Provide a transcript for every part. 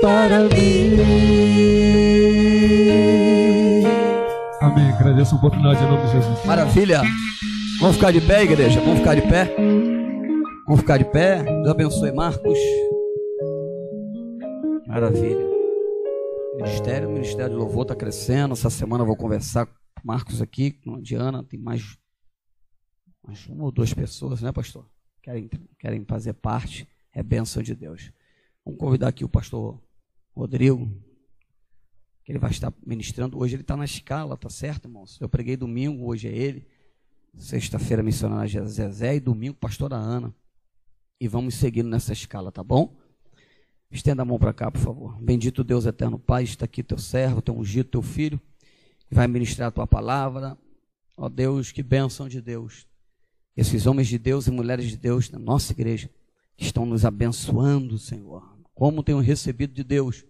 para mim. Amém. Agradeço a oportunidade em nome de Jesus. Maravilha. Vamos ficar de pé, igreja? Vamos ficar de pé? Vamos ficar de pé? Deus abençoe Marcos. Maravilha. Ministério, o Ministério de Louvor está crescendo. Essa semana eu vou conversar com Marcos aqui, com a Diana. Tem mais, mais uma ou duas pessoas, né, pastor? Querem, querem fazer parte. É bênção de Deus. Vamos convidar aqui o pastor Rodrigo, que ele vai estar ministrando. Hoje ele está na escala, tá certo, irmãos? Eu preguei domingo, hoje é ele. Sexta-feira, missionária Zezé. E domingo, pastora Ana. E vamos seguindo nessa escala, tá bom? Estenda a mão para cá, por favor. Bendito Deus eterno Pai, está aqui teu servo, teu ungido, teu filho, que vai ministrar a tua palavra. Ó Deus, que bênção de Deus. Esses homens de Deus e mulheres de Deus na nossa igreja estão nos abençoando, Senhor. Como tenho recebido de Deus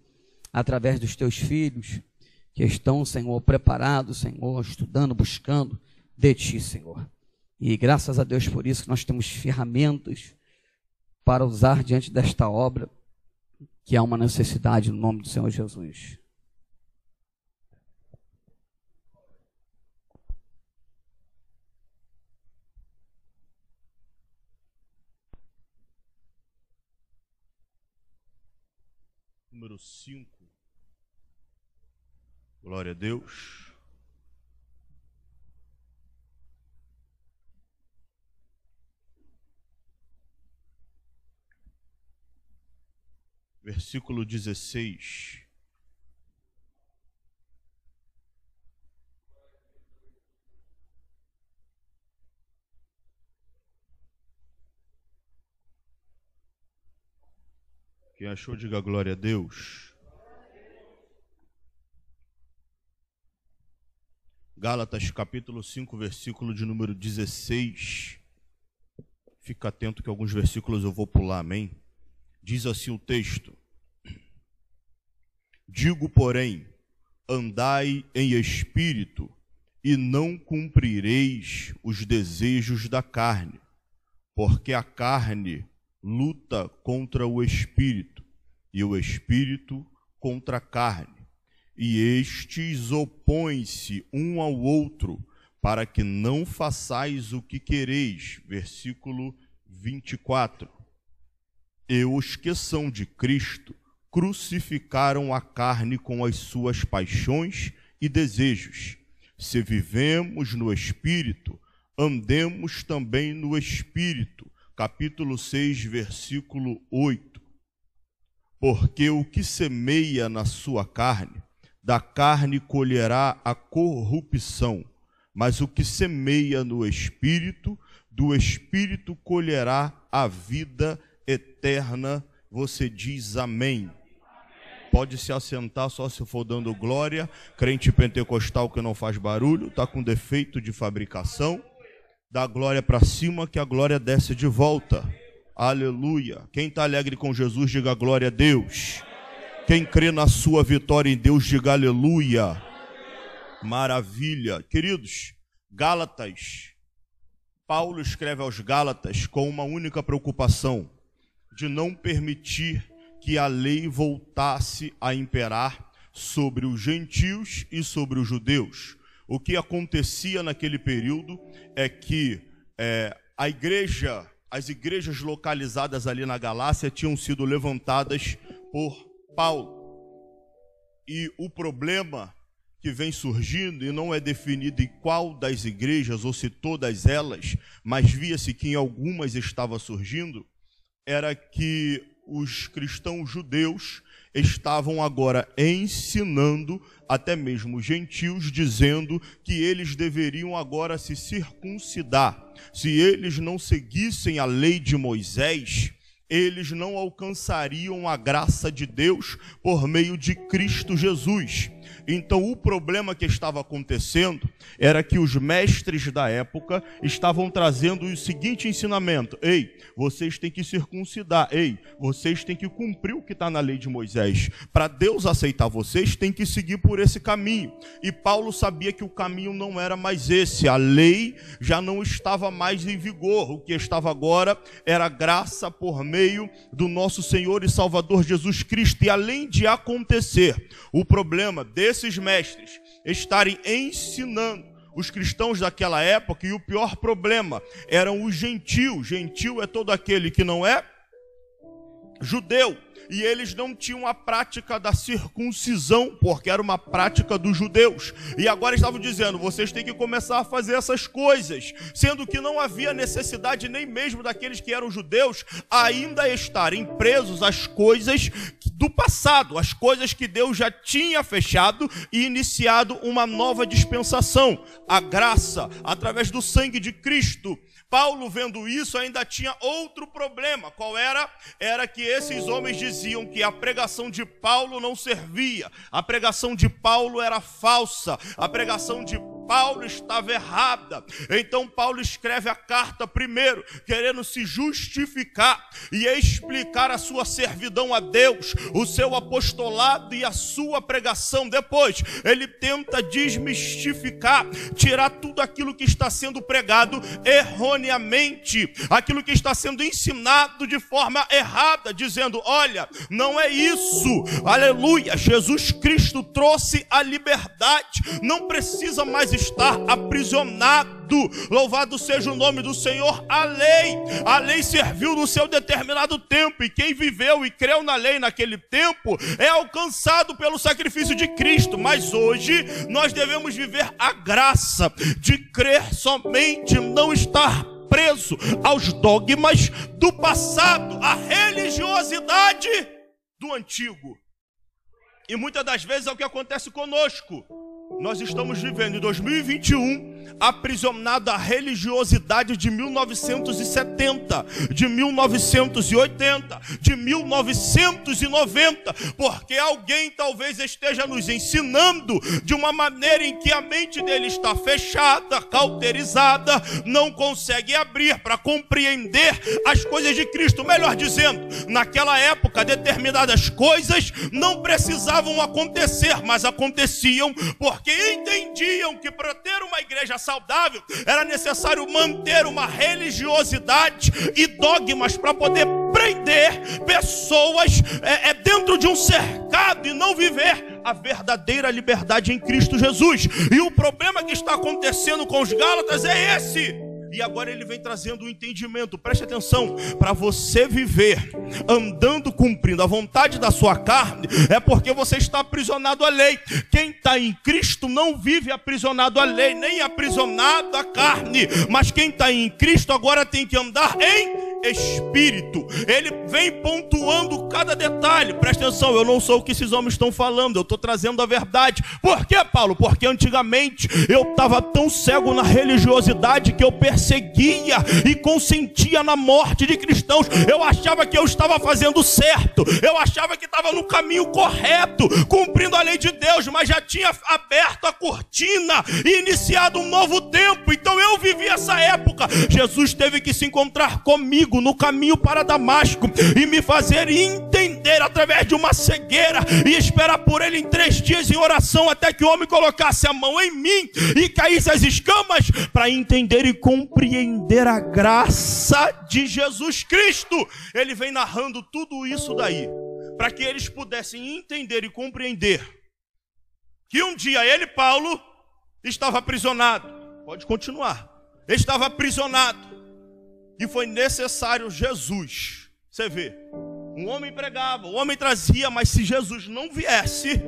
através dos teus filhos que estão, Senhor, preparados, Senhor, estudando, buscando de ti, Senhor. E graças a Deus por isso que nós temos ferramentas para usar diante desta obra que há uma necessidade no nome do Senhor Jesus. Número 5. Glória a Deus. versículo 16. Quem achou, diga glória a Deus. Gálatas capítulo 5, versículo de número 16. Fica atento que alguns versículos eu vou pular, amém? Diz assim o texto: Digo, porém, andai em espírito, e não cumprireis os desejos da carne, porque a carne luta contra o espírito, e o espírito contra a carne, e estes opõem-se um ao outro, para que não façais o que quereis. Versículo 24 e os que são de Cristo crucificaram a carne com as suas paixões e desejos. Se vivemos no Espírito, andemos também no Espírito. Capítulo 6, versículo 8. Porque o que semeia na sua carne, da carne colherá a corrupção, mas o que semeia no Espírito, do Espírito colherá a vida eterna você diz amém. Pode se assentar só se for dando glória. Crente pentecostal que não faz barulho, está com defeito de fabricação. Dá glória para cima que a glória desce de volta. Aleluia. Quem está alegre com Jesus, diga glória a Deus. Quem crê na sua vitória em Deus, diga aleluia. Maravilha. Queridos, Gálatas. Paulo escreve aos Gálatas com uma única preocupação de não permitir que a lei voltasse a imperar sobre os gentios e sobre os judeus. O que acontecia naquele período é que é, a igreja, as igrejas localizadas ali na Galácia tinham sido levantadas por Paulo. E o problema que vem surgindo, e não é definido em qual das igrejas ou se todas elas, mas via-se que em algumas estava surgindo, era que os cristãos judeus estavam agora ensinando até mesmo os gentios, dizendo que eles deveriam agora se circuncidar. Se eles não seguissem a lei de Moisés, eles não alcançariam a graça de Deus por meio de Cristo Jesus. Então, o problema que estava acontecendo era que os mestres da época estavam trazendo o seguinte ensinamento: ei, vocês têm que circuncidar, ei, vocês têm que cumprir o que está na lei de Moisés. Para Deus aceitar vocês, tem que seguir por esse caminho. E Paulo sabia que o caminho não era mais esse, a lei já não estava mais em vigor, o que estava agora era graça por meio do nosso Senhor e Salvador Jesus Cristo. E além de acontecer o problema desses mestres estarem ensinando os cristãos daquela época, e o pior problema eram os gentios. Gentil é todo aquele que não é judeu e eles não tinham a prática da circuncisão, porque era uma prática dos judeus. E agora estavam dizendo: vocês têm que começar a fazer essas coisas, sendo que não havia necessidade nem mesmo daqueles que eram judeus ainda estarem presos às coisas do passado, as coisas que Deus já tinha fechado e iniciado uma nova dispensação, a graça através do sangue de Cristo Paulo, vendo isso, ainda tinha outro problema. Qual era? Era que esses homens diziam que a pregação de Paulo não servia, a pregação de Paulo era falsa, a pregação de Paulo estava errada. Então Paulo escreve a carta primeiro, querendo se justificar e explicar a sua servidão a Deus, o seu apostolado e a sua pregação. Depois, ele tenta desmistificar, tirar tudo aquilo que está sendo pregado erroneamente, aquilo que está sendo ensinado de forma errada, dizendo: "Olha, não é isso. Aleluia! Jesus Cristo trouxe a liberdade. Não precisa mais estar aprisionado. Louvado seja o nome do Senhor. A lei, a lei serviu no seu determinado tempo, e quem viveu e creu na lei naquele tempo é alcançado pelo sacrifício de Cristo. Mas hoje nós devemos viver a graça de crer somente, não estar preso aos dogmas do passado, a religiosidade do antigo. E muitas das vezes é o que acontece conosco. Nós estamos vivendo em 2021 aprisionado à religiosidade de 1970, de 1980, de 1990, porque alguém talvez esteja nos ensinando de uma maneira em que a mente dele está fechada, cauterizada, não consegue abrir para compreender as coisas de Cristo. Melhor dizendo, naquela época determinadas coisas não precisavam acontecer, mas aconteciam porque entendiam que para ter uma igreja saudável era necessário manter uma religiosidade e dogmas para poder prender pessoas é, é, dentro de um cercado e não viver a verdadeira liberdade em Cristo Jesus. E o problema que está acontecendo com os Gálatas é esse. E agora ele vem trazendo o um entendimento. Preste atenção, para você viver andando cumprindo a vontade da sua carne, é porque você está aprisionado à lei. Quem está em Cristo não vive aprisionado à lei, nem aprisionado à carne. Mas quem está em Cristo agora tem que andar em espírito. Ele vem pontuando cada detalhe. Presta atenção, eu não sou o que esses homens estão falando, eu estou trazendo a verdade. Por que, Paulo? Porque antigamente eu estava tão cego na religiosidade que eu perseguia e consentia na morte de cristãos. Eu achava que eu estava fazendo certo, eu achava que estava no caminho correto, cumprindo a lei de Deus, mas já tinha aberto a cortina e iniciado um novo tempo. Então eu vivi essa época. Jesus teve que se encontrar comigo comigo no caminho para Damasco e me fazer entender através de uma cegueira e esperar por ele em três dias em oração até que o homem colocasse a mão em mim e caísse as escamas para entender e compreender a graça de Jesus Cristo. Ele vem narrando tudo isso daí para que eles pudessem entender e compreender que um dia ele, Paulo, estava aprisionado. Pode continuar. Estava aprisionado e foi necessário Jesus. Você vê, um homem pregava, o homem trazia, mas se Jesus não viesse,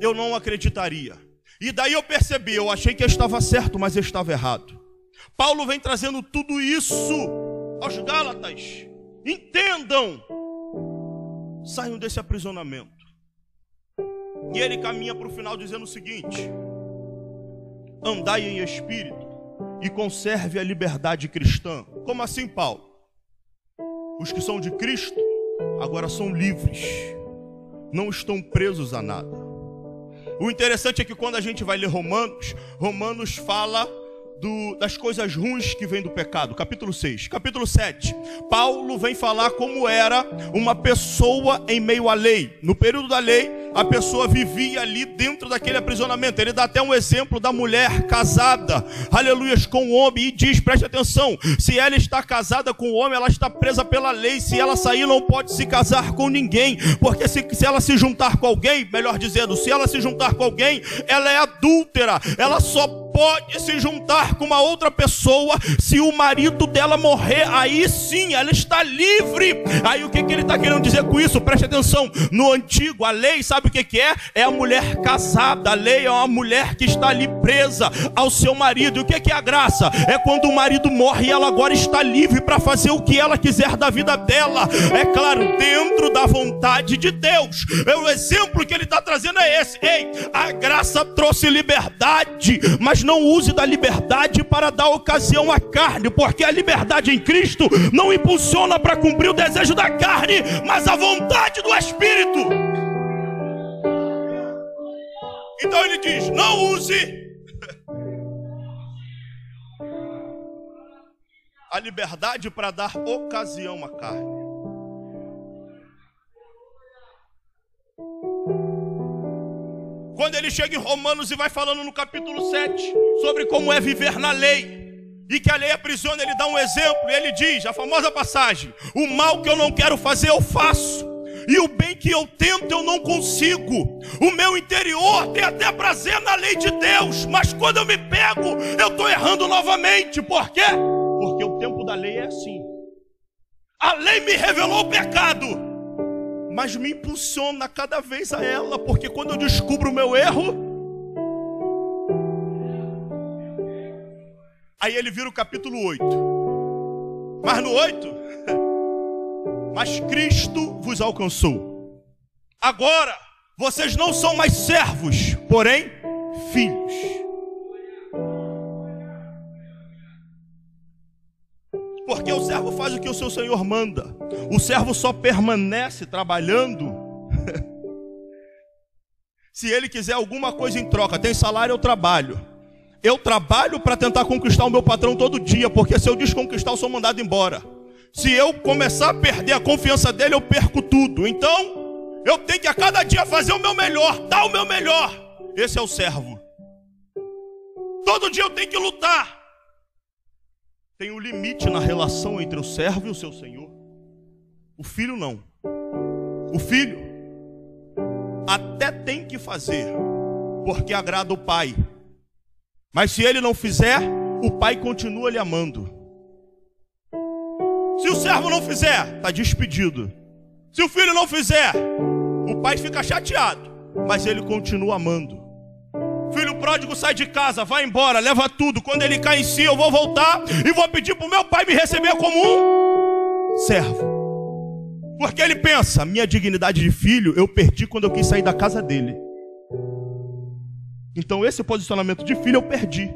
eu não acreditaria. E daí eu percebi, eu achei que eu estava certo, mas eu estava errado. Paulo vem trazendo tudo isso aos Gálatas. Entendam, saiam desse aprisionamento. E ele caminha para o final dizendo o seguinte: andai em espírito e conserve a liberdade cristã. Como assim, Paulo? Os que são de Cristo agora são livres, não estão presos a nada. O interessante é que quando a gente vai ler Romanos, Romanos fala do, das coisas ruins que vêm do pecado. Capítulo 6. Capítulo 7. Paulo vem falar como era uma pessoa em meio à lei. No período da lei, a pessoa vivia ali dentro daquele aprisionamento. Ele dá até um exemplo da mulher casada, aleluias, com o homem e diz: preste atenção, se ela está casada com o homem, ela está presa pela lei. Se ela sair, não pode se casar com ninguém, porque se, se ela se juntar com alguém, melhor dizendo, se ela se juntar com alguém, ela é adúltera, ela só pode se juntar com uma outra pessoa se o marido dela morrer. Aí sim, ela está livre. Aí o que, que ele está querendo dizer com isso? Preste atenção. No antigo, a lei, sabe o que, que é? É a mulher casada. A lei é uma mulher que está ali presa ao seu marido. E o que, que é a graça? É quando o marido morre e ela agora está livre para fazer o que ela quiser da vida dela. É claro, dentro da vontade de Deus. É o exemplo que ele está trazendo é esse. Ei, a graça trouxe liberdade, mas não use da liberdade para dar ocasião à carne, porque a liberdade em Cristo não impulsiona para cumprir o desejo da carne, mas a vontade do Espírito. Então ele diz: não use a liberdade para dar ocasião à carne. Quando ele chega em Romanos e vai falando no capítulo 7 sobre como é viver na lei. E que a lei aprisiona, ele dá um exemplo, e ele diz, a famosa passagem: O mal que eu não quero fazer, eu faço. E o bem que eu tento, eu não consigo. O meu interior tem até prazer na lei de Deus, mas quando eu me pego, eu estou errando novamente. Por quê? Porque o tempo da lei é assim. A lei me revelou o pecado mas me impulsiona cada vez a ela, porque quando eu descubro o meu erro, aí ele vira o capítulo 8. Mas no 8, mas Cristo vos alcançou. Agora, vocês não são mais servos, porém filhos. Porque o servo faz o que o seu senhor manda. O servo só permanece trabalhando se ele quiser alguma coisa em troca. Tem salário, eu trabalho. Eu trabalho para tentar conquistar o meu patrão todo dia, porque se eu desconquistar, eu sou mandado embora. Se eu começar a perder a confiança dele, eu perco tudo. Então, eu tenho que a cada dia fazer o meu melhor, dar o meu melhor. Esse é o servo. Todo dia eu tenho que lutar. Tem um limite na relação entre o servo e o seu senhor. O filho não. O filho até tem que fazer, porque agrada o pai. Mas se ele não fizer, o pai continua lhe amando. Se o servo não fizer, está despedido. Se o filho não fizer, o pai fica chateado, mas ele continua amando. Pródigo sai de casa, vai embora, leva tudo. Quando ele cai em si, eu vou voltar e vou pedir para o meu pai me receber como um servo. Porque ele pensa: minha dignidade de filho eu perdi quando eu quis sair da casa dele. Então esse posicionamento de filho eu perdi.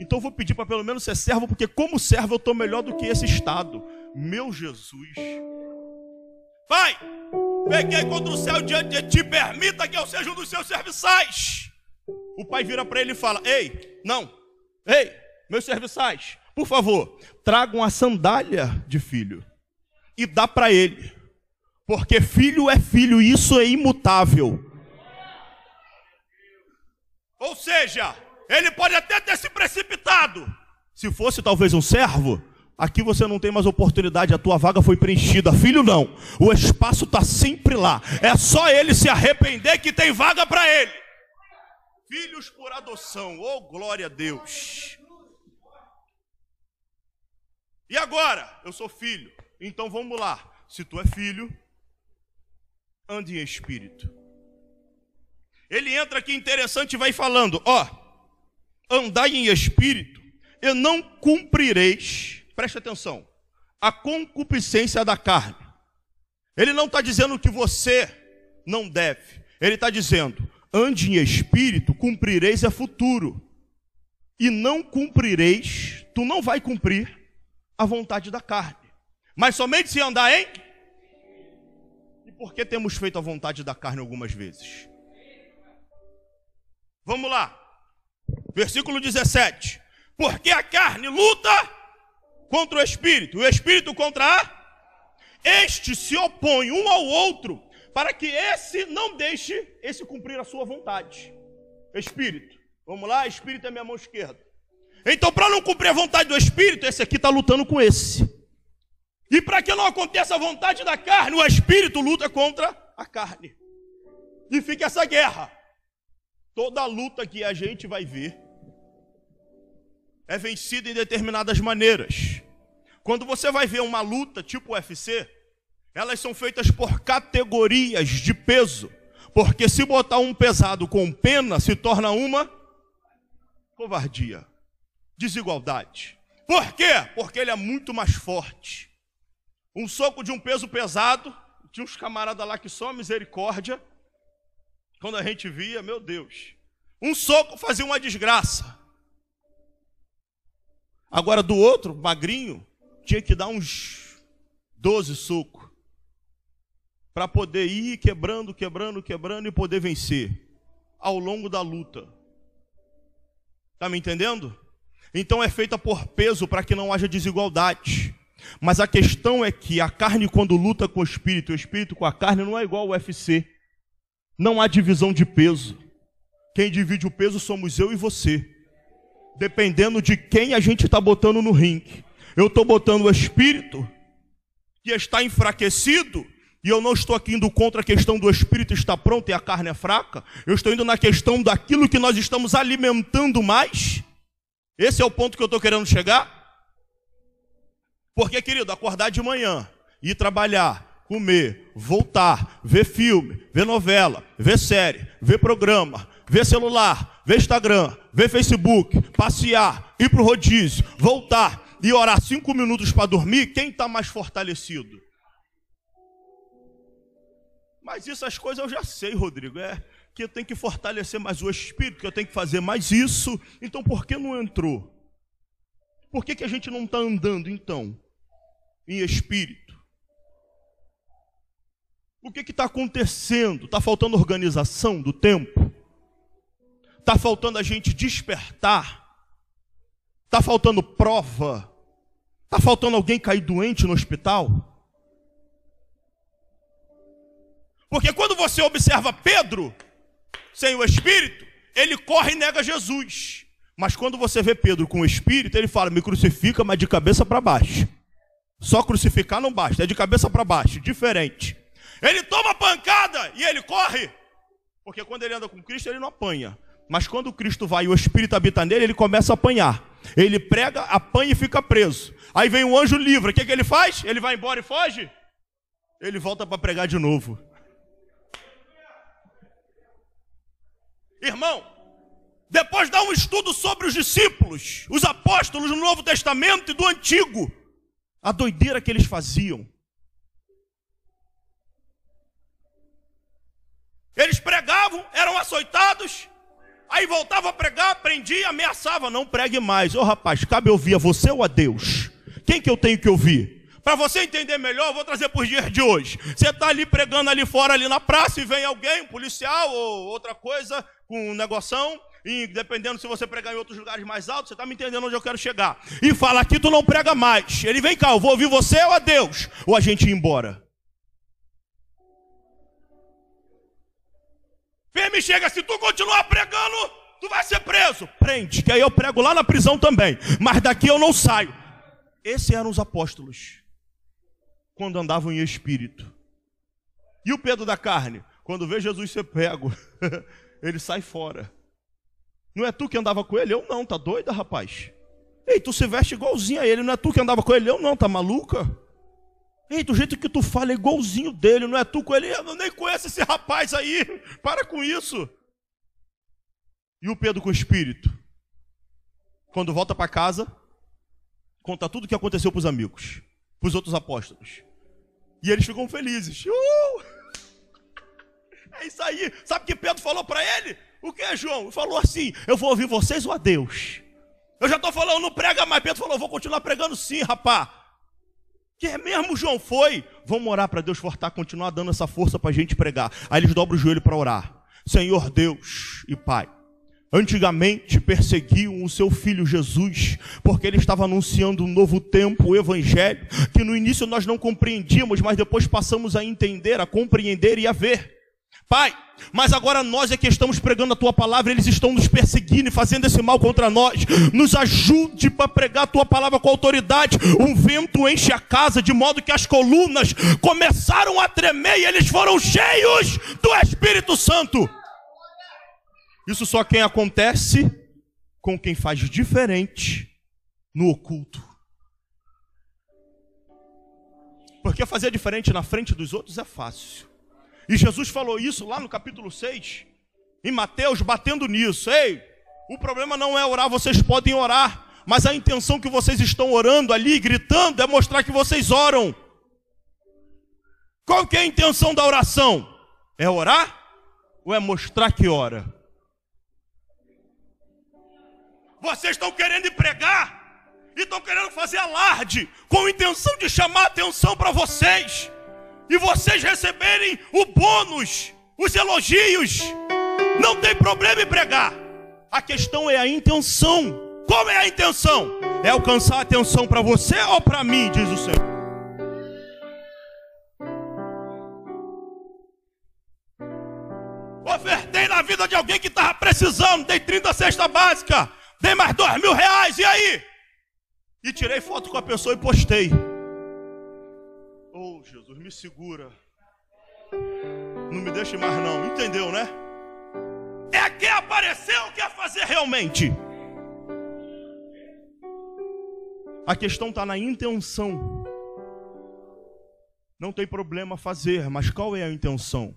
Então eu vou pedir para pelo menos ser servo, porque como servo eu estou melhor do que esse estado. Meu Jesus. Pai, peguei contra o céu diante de ti, permita que eu seja um dos seus serviçais. O pai vira para ele e fala: Ei, não, ei, meus serviçais, por favor, tragam a sandália de filho e dá para ele, porque filho é filho, isso é imutável. Ou seja, ele pode até ter se precipitado. Se fosse talvez um servo, aqui você não tem mais oportunidade, a tua vaga foi preenchida. Filho, não. O espaço está sempre lá. É só ele se arrepender que tem vaga para ele. Filhos por adoção, oh glória a Deus. E agora? Eu sou filho. Então vamos lá. Se tu é filho, ande em espírito. Ele entra aqui interessante e vai falando: ó, andai em espírito e não cumprireis, preste atenção, a concupiscência da carne. Ele não está dizendo que você não deve, ele está dizendo: ande em espírito, cumprireis é futuro. E não cumprireis, tu não vai cumprir a vontade da carne. Mas somente se andar em. E por que temos feito a vontade da carne algumas vezes? Vamos lá. Versículo 17. Porque a carne luta contra o espírito, o espírito contra a. Este se opõe um ao outro, para que esse não deixe esse cumprir a sua vontade. Espírito. Vamos lá, espírito é minha mão esquerda. Então, para não cumprir a vontade do espírito, esse aqui está lutando com esse. E para que não aconteça a vontade da carne, o espírito luta contra a carne. E fica essa guerra. Toda luta que a gente vai ver é vencida em determinadas maneiras. Quando você vai ver uma luta tipo UFC, elas são feitas por categorias de peso. Porque se botar um pesado com pena, se torna uma covardia, desigualdade. Por quê? Porque ele é muito mais forte. Um soco de um peso pesado, tinha uns camaradas lá que só misericórdia. Quando a gente via, meu Deus, um soco fazia uma desgraça. Agora do outro, magrinho, tinha que dar uns 12 socos para poder ir quebrando, quebrando, quebrando e poder vencer ao longo da luta. Tá me entendendo? Então é feita por peso para que não haja desigualdade. Mas a questão é que a carne, quando luta com o espírito, o espírito com a carne, não é igual ao UFC. Não há divisão de peso. Quem divide o peso somos eu e você. Dependendo de quem a gente está botando no ringue. Eu estou botando o espírito que está enfraquecido. E eu não estou aqui indo contra a questão do espírito estar pronto e a carne é fraca. Eu estou indo na questão daquilo que nós estamos alimentando mais. Esse é o ponto que eu estou querendo chegar. Porque, querido, acordar de manhã, ir trabalhar, comer, voltar, ver filme, ver novela, ver série, ver programa, ver celular, ver Instagram, ver Facebook, passear, ir para o rodízio, voltar e orar cinco minutos para dormir, quem está mais fortalecido? Mas essas coisas eu já sei, Rodrigo. É que eu tenho que fortalecer mais o espírito, que eu tenho que fazer mais isso. Então por que não entrou? Por que, que a gente não está andando então? em espírito. O que está acontecendo? Está faltando organização do tempo? Está faltando a gente despertar? Está faltando prova? Está faltando alguém cair doente no hospital? Porque quando você observa Pedro, sem o Espírito, ele corre e nega Jesus. Mas quando você vê Pedro com o Espírito, ele fala: me crucifica, mas de cabeça para baixo. Só crucificar não basta, é de cabeça para baixo, diferente. Ele toma pancada e ele corre. Porque quando ele anda com Cristo, ele não apanha. Mas quando Cristo vai e o Espírito habita nele, ele começa a apanhar. Ele prega, apanha e fica preso. Aí vem um anjo livre. O que, que ele faz? Ele vai embora e foge? Ele volta para pregar de novo. Irmão, depois dá um estudo sobre os discípulos, os apóstolos do Novo Testamento e do Antigo a doideira que eles faziam. Eles pregavam, eram açoitados, aí voltava a pregar, prendia, ameaçava, não pregue mais. Ô oh, rapaz, cabe ouvir a você ou a Deus? Quem que eu tenho que ouvir? Para você entender melhor, eu vou trazer para os dias de hoje. Você está ali pregando ali fora, ali na praça, e vem alguém, um policial ou outra coisa, com um negoção, e dependendo se você pregar em outros lugares mais altos, você está me entendendo onde eu quero chegar. E fala, aqui tu não prega mais. Ele vem cá, eu vou ouvir você ou a Deus? Ou a gente ir embora? Firme chega, se tu continuar pregando, tu vai ser preso. Prende, que aí eu prego lá na prisão também. Mas daqui eu não saio. Esses eram os apóstolos. Quando andavam em espírito. E o Pedro da carne? Quando vê Jesus ser pego, ele sai fora. Não é tu que andava com ele? Eu não, tá doida, rapaz? Ei, tu se veste igualzinho a ele, não é tu que andava com ele? Eu não, tá maluca? Ei, do jeito que tu fala é igualzinho dele, não é tu com ele? Eu nem conheço esse rapaz aí, para com isso. E o Pedro com o espírito? Quando volta para casa, conta tudo o que aconteceu para os amigos, para os outros apóstolos. E eles ficam felizes. Uh! É isso aí. Sabe o que Pedro falou para ele? O que é João? Falou assim: Eu vou ouvir vocês ou a Deus? Eu já estou falando, não prega mais. Pedro falou: Vou continuar pregando sim, rapá. Que é mesmo, João? Foi. Vamos orar para Deus fortar, continuar dando essa força para a gente pregar. Aí eles dobram o joelho para orar. Senhor Deus e Pai, antigamente perseguiam o seu filho Jesus, porque ele estava anunciando um novo tempo, o evangelho, que no início nós não compreendíamos, mas depois passamos a entender, a compreender e a ver. Pai, mas agora nós é que estamos pregando a tua palavra, eles estão nos perseguindo e fazendo esse mal contra nós. Nos ajude para pregar a tua palavra com autoridade. Um vento enche a casa, de modo que as colunas começaram a tremer e eles foram cheios do Espírito Santo. Isso só quem acontece com quem faz diferente no oculto. Porque fazer diferente na frente dos outros é fácil. E Jesus falou isso lá no capítulo 6, em Mateus, batendo nisso. Ei, o problema não é orar, vocês podem orar, mas a intenção que vocês estão orando ali, gritando, é mostrar que vocês oram. Qual que é a intenção da oração? É orar ou é mostrar que ora? Vocês estão querendo pregar e estão querendo fazer alarde com a intenção de chamar atenção para vocês e vocês receberem o bônus, os elogios. Não tem problema em pregar. A questão é a intenção. Qual é a intenção? É alcançar atenção para você ou para mim, diz o Senhor. Ofertei na vida de alguém que estava precisando, dei 30 cesta básica, dei mais dois mil reais, e aí? E tirei foto com a pessoa e postei. Oh, Jesus, me segura. Não me deixe mais não, entendeu, né? É quem apareceu, quer fazer realmente. A questão está na intenção. Não tem problema fazer, mas qual é a intenção?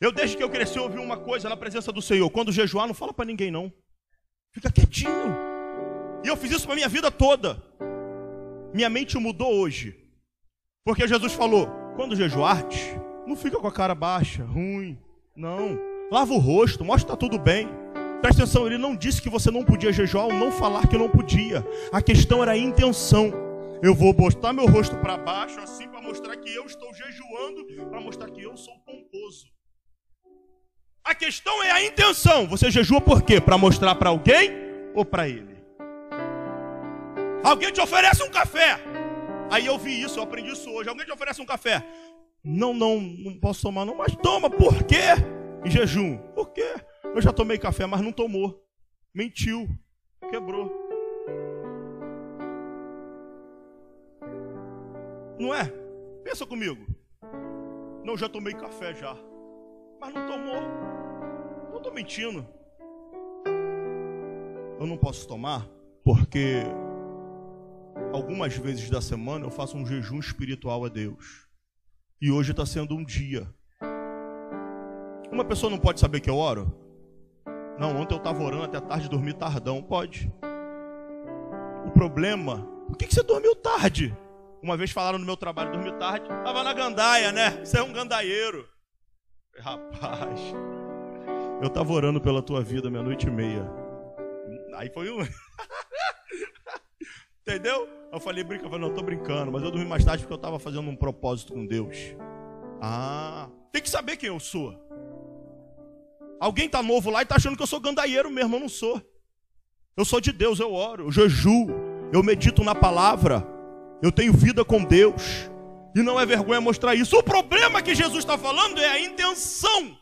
Eu desde que eu cresci ouvi uma coisa na presença do Senhor. Quando jejuar, não fala para ninguém não. Fica quietinho. E eu fiz isso para minha vida toda. Minha mente mudou hoje. Porque Jesus falou: quando jejuarte, não fica com a cara baixa, ruim. Não. Lava o rosto, mostra que está tudo bem. Presta atenção, ele não disse que você não podia jejuar ou não falar que não podia. A questão era a intenção. Eu vou botar meu rosto para baixo, assim, para mostrar que eu estou jejuando, para mostrar que eu sou pomposo. A questão é a intenção. Você jejua por quê? Para mostrar para alguém ou para ele? Alguém te oferece um café. Aí eu vi isso, eu aprendi isso hoje. Alguém te oferece um café? Não, não, não posso tomar não, mas toma, por quê? Em jejum. Por quê? Eu já tomei café, mas não tomou. Mentiu. Quebrou. Não é? Pensa comigo. Não, já tomei café já. Mas não tomou. Não estou mentindo. Eu não posso tomar porque algumas vezes da semana eu faço um jejum espiritual a Deus. E hoje está sendo um dia. Uma pessoa não pode saber que eu oro? Não, ontem eu estava orando até tarde, dormi tardão. Pode. O problema, por que, que você dormiu tarde? Uma vez falaram no meu trabalho, dormi tarde. Estava na gandaia, né? Você é um gandaieiro. Rapaz, eu estava orando pela tua vida meia-noite e meia. Aí foi um. Entendeu? Eu falei, brinca, eu falei, não, tô brincando, mas eu dormi mais tarde porque eu estava fazendo um propósito com Deus. Ah, tem que saber quem eu sou. Alguém tá novo lá e tá achando que eu sou gandaieiro mesmo, eu não sou. Eu sou de Deus, eu oro, eu jejuo, eu medito na palavra, eu tenho vida com Deus. E não é vergonha mostrar isso. O problema que Jesus está falando é a intenção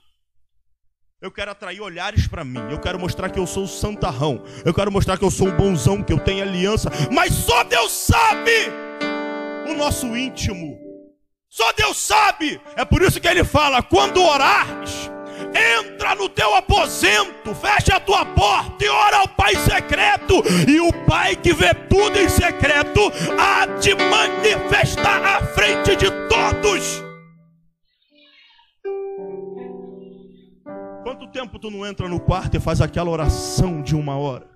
eu quero atrair olhares para mim. Eu quero mostrar que eu sou o santarrão. Eu quero mostrar que eu sou o bonzão, que eu tenho aliança. Mas só Deus sabe o nosso íntimo. Só Deus sabe. É por isso que ele fala: quando orares, entra no teu aposento, fecha a tua porta e ora ao Pai secreto. E o Pai que vê tudo em secreto há de manifestar à frente de todos. Quanto tempo tu não entra no quarto e faz aquela oração de uma hora?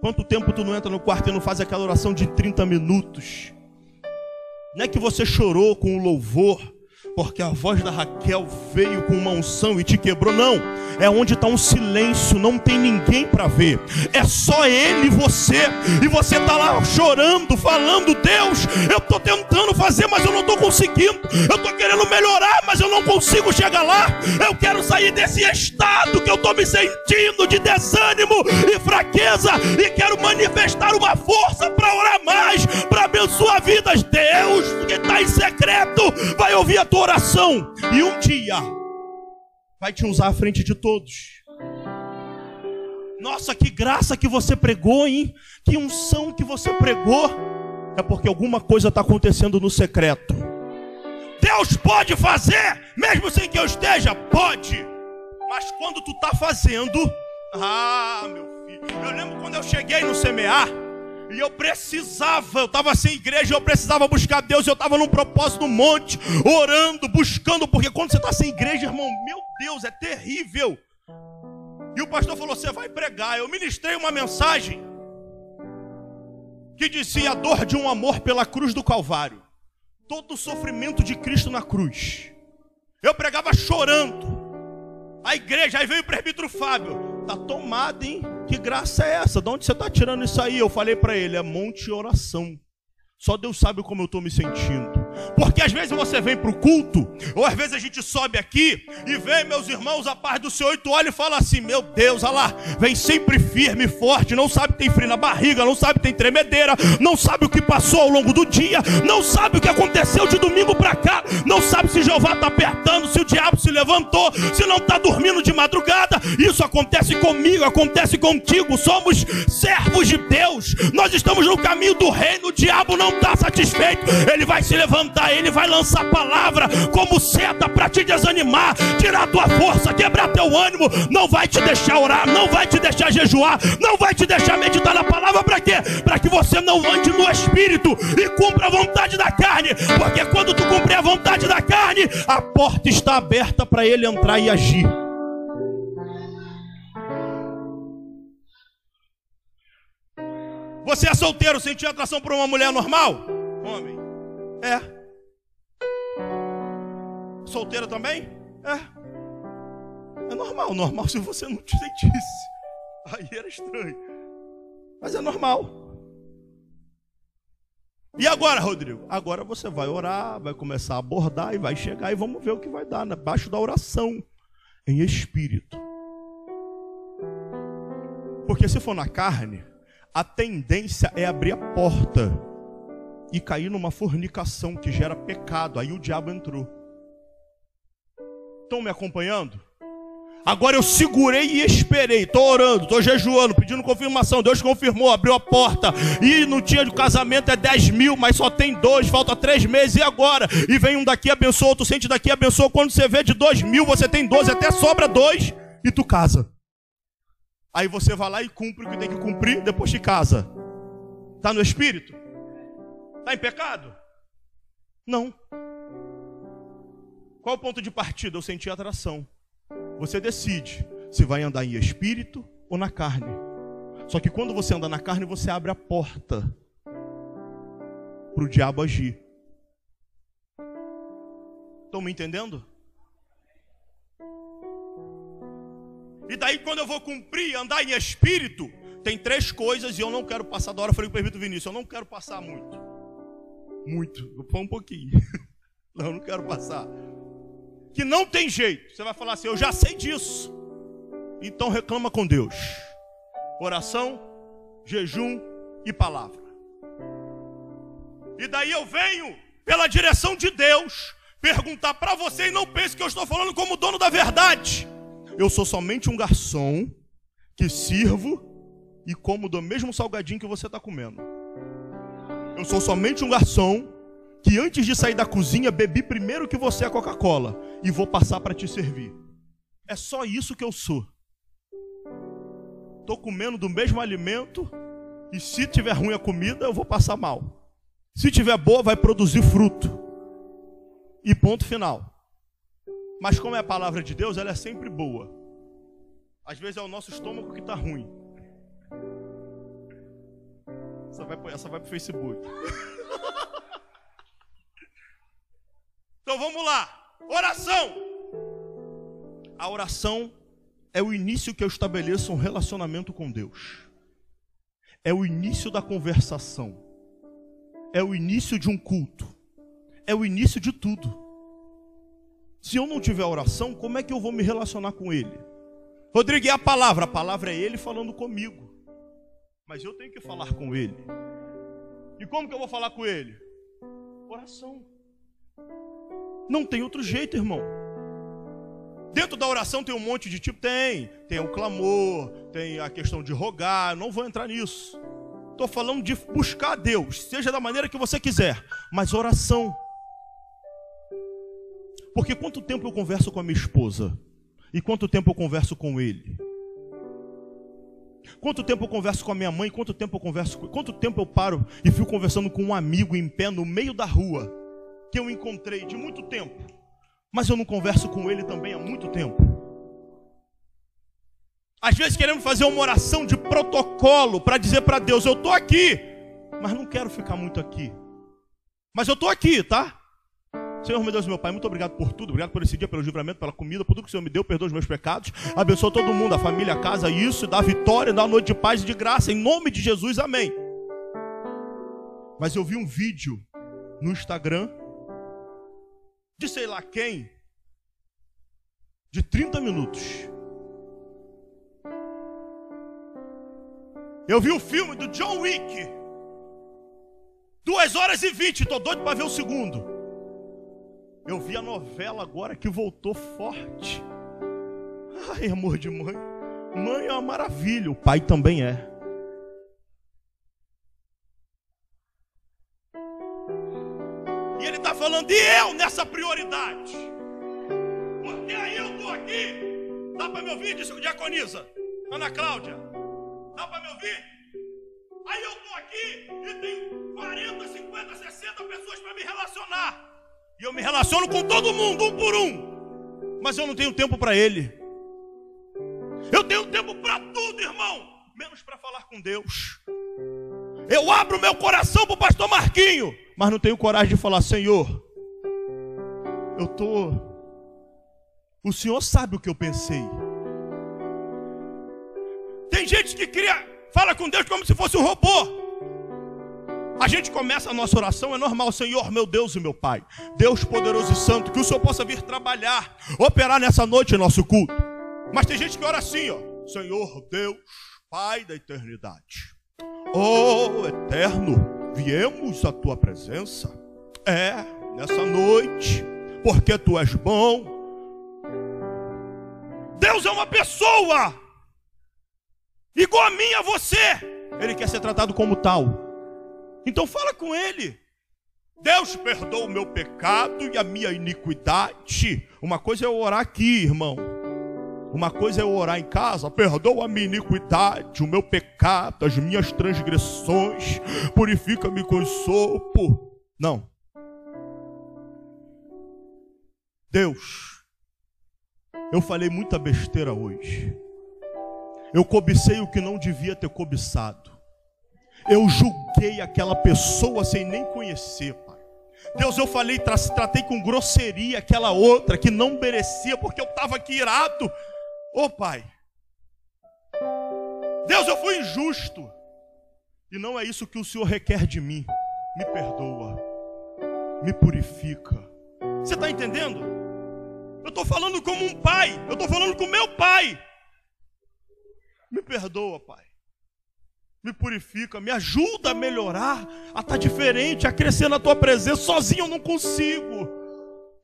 Quanto tempo tu não entra no quarto e não faz aquela oração de 30 minutos? Não é que você chorou com o louvor, porque a voz da Raquel veio com uma unção e te quebrou. Não, é onde está um silêncio, não tem ninguém para ver. É só ele e você. E você está lá chorando, falando: Deus, eu estou tentando fazer, mas eu não estou conseguindo. Eu estou querendo melhorar, mas eu não consigo chegar lá. Eu quero sair desse estado que eu estou me sentindo de desânimo e fraqueza. E quero manifestar uma força para orar mais, para abençoar vidas. Deus que está em secreto vai ouvir a tua oração. E um dia vai te usar à frente de todos. Nossa, que graça que você pregou, hein? Que unção que você pregou. É porque alguma coisa está acontecendo no secreto. Deus pode fazer, mesmo sem que eu esteja? Pode. Mas quando tu está fazendo, ah, meu filho. Eu lembro quando eu cheguei no semear. E eu precisava, eu estava sem igreja, eu precisava buscar Deus, eu estava num propósito no monte, orando, buscando, porque quando você está sem igreja, irmão, meu Deus, é terrível. E o pastor falou: Você vai pregar. Eu ministrei uma mensagem que dizia a dor de um amor pela cruz do Calvário, todo o sofrimento de Cristo na cruz. Eu pregava chorando. A igreja, aí veio o presbítero Fábio, tá tomado, hein? Que graça é essa? De onde você está tirando isso aí? Eu falei para ele: é monte oração. Só Deus sabe como eu estou me sentindo. Porque às vezes você vem para o culto, ou às vezes a gente sobe aqui e vem, meus irmãos, a paz do Senhor, e tu olha e fala assim: Meu Deus, olha lá, vem sempre firme, forte, não sabe que tem frio na barriga, não sabe que tem tremedeira, não sabe o que passou ao longo do dia, não sabe o que aconteceu de domingo para cá, não sabe se Jeová está apertando, se o diabo se levantou, se não está dormindo de madrugada. Isso acontece comigo, acontece contigo. Somos servos de Deus, nós estamos no caminho do reino, o diabo não está satisfeito, ele vai se levantar, ele vai lançar palavra como seta para te desanimar, tirar tua força, quebrar teu ânimo, não vai te deixar orar, não vai te deixar jejuar, não vai te deixar meditar na palavra para quê? Para que você não ande no espírito e cumpra a vontade da carne, porque quando tu cumprir a vontade da carne, a porta está aberta para ele entrar e agir. Você é solteiro, sentiu atração por uma mulher normal? Homem. É. Solteiro também? É. É normal, normal se você não te sentisse. Aí era estranho. Mas é normal. E agora, Rodrigo? Agora você vai orar, vai começar a abordar e vai chegar e vamos ver o que vai dar, abaixo da oração, em espírito. Porque se for na carne, a tendência é abrir a porta e cair numa fornicação que gera pecado. Aí o diabo entrou. Estão me acompanhando? Agora eu segurei e esperei. Estou orando, estou jejuando, pedindo confirmação. Deus confirmou, abriu a porta. E no dia do casamento é 10 mil, mas só tem dois, falta três meses. E agora? E vem um daqui, abençoa, outro sente daqui, abençoa. Quando você vê de dois mil, você tem 12, até sobra dois. E tu casa. Aí você vai lá e cumpre o que tem que cumprir, depois te casa. Está no espírito? Está em pecado? Não. Qual o ponto de partida? Eu senti atração. Você decide se vai andar em espírito ou na carne. Só que quando você anda na carne, você abre a porta para o diabo agir. Estão me entendendo? E daí, quando eu vou cumprir, andar em espírito, tem três coisas e eu não quero passar da hora. Eu falei Permito Vinícius, eu não quero passar muito. Muito, pôr um pouquinho. Não, não quero passar. Que não tem jeito. Você vai falar assim, eu já sei disso. Então reclama com Deus. Oração, jejum e palavra. E daí eu venho, pela direção de Deus, perguntar para você e não pense que eu estou falando como dono da verdade. Eu sou somente um garçom que sirvo e como do mesmo salgadinho que você está comendo. Eu sou somente um garçom que antes de sair da cozinha bebi primeiro que você a Coca-Cola e vou passar para te servir. É só isso que eu sou. Estou comendo do mesmo alimento e se tiver ruim a comida, eu vou passar mal. Se tiver boa, vai produzir fruto. E ponto final. Mas como é a palavra de Deus, ela é sempre boa. Às vezes é o nosso estômago que está ruim. Essa vai, essa vai para o Facebook. então vamos lá. Oração. A oração é o início que eu estabeleço um relacionamento com Deus. É o início da conversação. É o início de um culto. É o início de tudo. Se eu não tiver oração, como é que eu vou me relacionar com Ele? Rodrigo, é a palavra? A palavra é Ele falando comigo. Mas eu tenho que falar com Ele. E como que eu vou falar com Ele? Oração. Não tem outro jeito, irmão. Dentro da oração tem um monte de tipo? Tem. Tem o clamor, tem a questão de rogar. Não vou entrar nisso. Estou falando de buscar a Deus, seja da maneira que você quiser, mas oração. Porque quanto tempo eu converso com a minha esposa? E quanto tempo eu converso com ele? Quanto tempo eu converso com a minha mãe? Quanto tempo eu converso. Quanto tempo eu paro e fico conversando com um amigo em pé no meio da rua que eu encontrei de muito tempo? mas eu não converso com ele também há muito tempo. Às vezes queremos fazer uma oração de protocolo para dizer para Deus: Eu estou aqui, mas não quero ficar muito aqui. Mas eu estou aqui, tá? Senhor, meu Deus, meu Pai, muito obrigado por tudo. Obrigado por esse dia, pelo livramento, pela comida, por tudo que o Senhor me deu. Perdoa os meus pecados. Abençoa todo mundo, a família, a casa, isso, dá vitória, dá noite de paz e de graça. Em nome de Jesus, amém. Mas eu vi um vídeo no Instagram de sei lá quem, de 30 minutos. Eu vi um filme do John Wick, 2 horas e 20, estou doido para ver o segundo. Eu vi a novela agora que voltou forte. Ai, amor de mãe. Mãe é uma maravilha, o pai também é. Falando, e eu nessa prioridade? Porque aí eu estou aqui. Dá para me ouvir? Disse diaconisa. Ana Cláudia. Dá para me ouvir? Aí eu estou aqui e tenho 40, 50, 60 pessoas para me relacionar. E eu me relaciono com todo mundo, um por um. Mas eu não tenho tempo para ele. Eu tenho tempo para tudo, irmão. Menos para falar com Deus. Eu abro meu coração para o pastor Marquinho mas não tenho coragem de falar, Senhor, eu tô. O Senhor sabe o que eu pensei. Tem gente que cria, fala com Deus como se fosse um robô. A gente começa a nossa oração, é normal, Senhor, meu Deus e meu Pai, Deus poderoso e santo, que o Senhor possa vir trabalhar, operar nessa noite em nosso culto. Mas tem gente que ora assim, ó, Senhor Deus, Pai da eternidade, oh eterno, viemos à tua presença, é, nessa noite, porque tu és bom. Deus é uma pessoa, igual a mim, a você. Ele quer ser tratado como tal. Então fala com ele. Deus perdoa o meu pecado e a minha iniquidade. Uma coisa é eu orar aqui, irmão. Uma coisa é eu orar em casa, perdoa a minha iniquidade, o meu pecado, as minhas transgressões, purifica-me com sopo. Não. Deus, eu falei muita besteira hoje. Eu cobicei o que não devia ter cobiçado. Eu julguei aquela pessoa sem nem conhecer, Pai. Deus, eu falei, tratei com grosseria aquela outra que não merecia, porque eu estava aqui irado. Ô oh, Pai, Deus, eu fui injusto. E não é isso que o Senhor requer de mim. Me perdoa, me purifica. Você está entendendo? Eu estou falando como um pai, eu estou falando com meu pai. Me perdoa, Pai. Me purifica, me ajuda a melhorar, a estar tá diferente, a crescer na tua presença. Sozinho eu não consigo.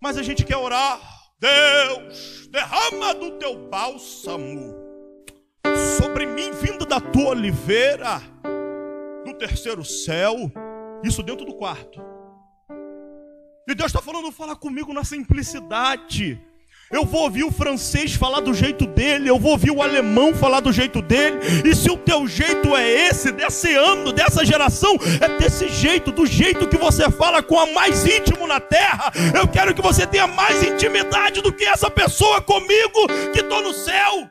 Mas a gente quer orar. Deus, derrama do teu bálsamo sobre mim, vindo da tua oliveira, do terceiro céu, isso dentro do quarto. E Deus está falando, fala comigo na simplicidade. Eu vou ouvir o francês falar do jeito dele, eu vou ouvir o alemão falar do jeito dele. E se o teu jeito é esse, desse ano, dessa geração, é desse jeito, do jeito que você fala com a mais íntimo na terra, eu quero que você tenha mais intimidade do que essa pessoa comigo que estou no céu.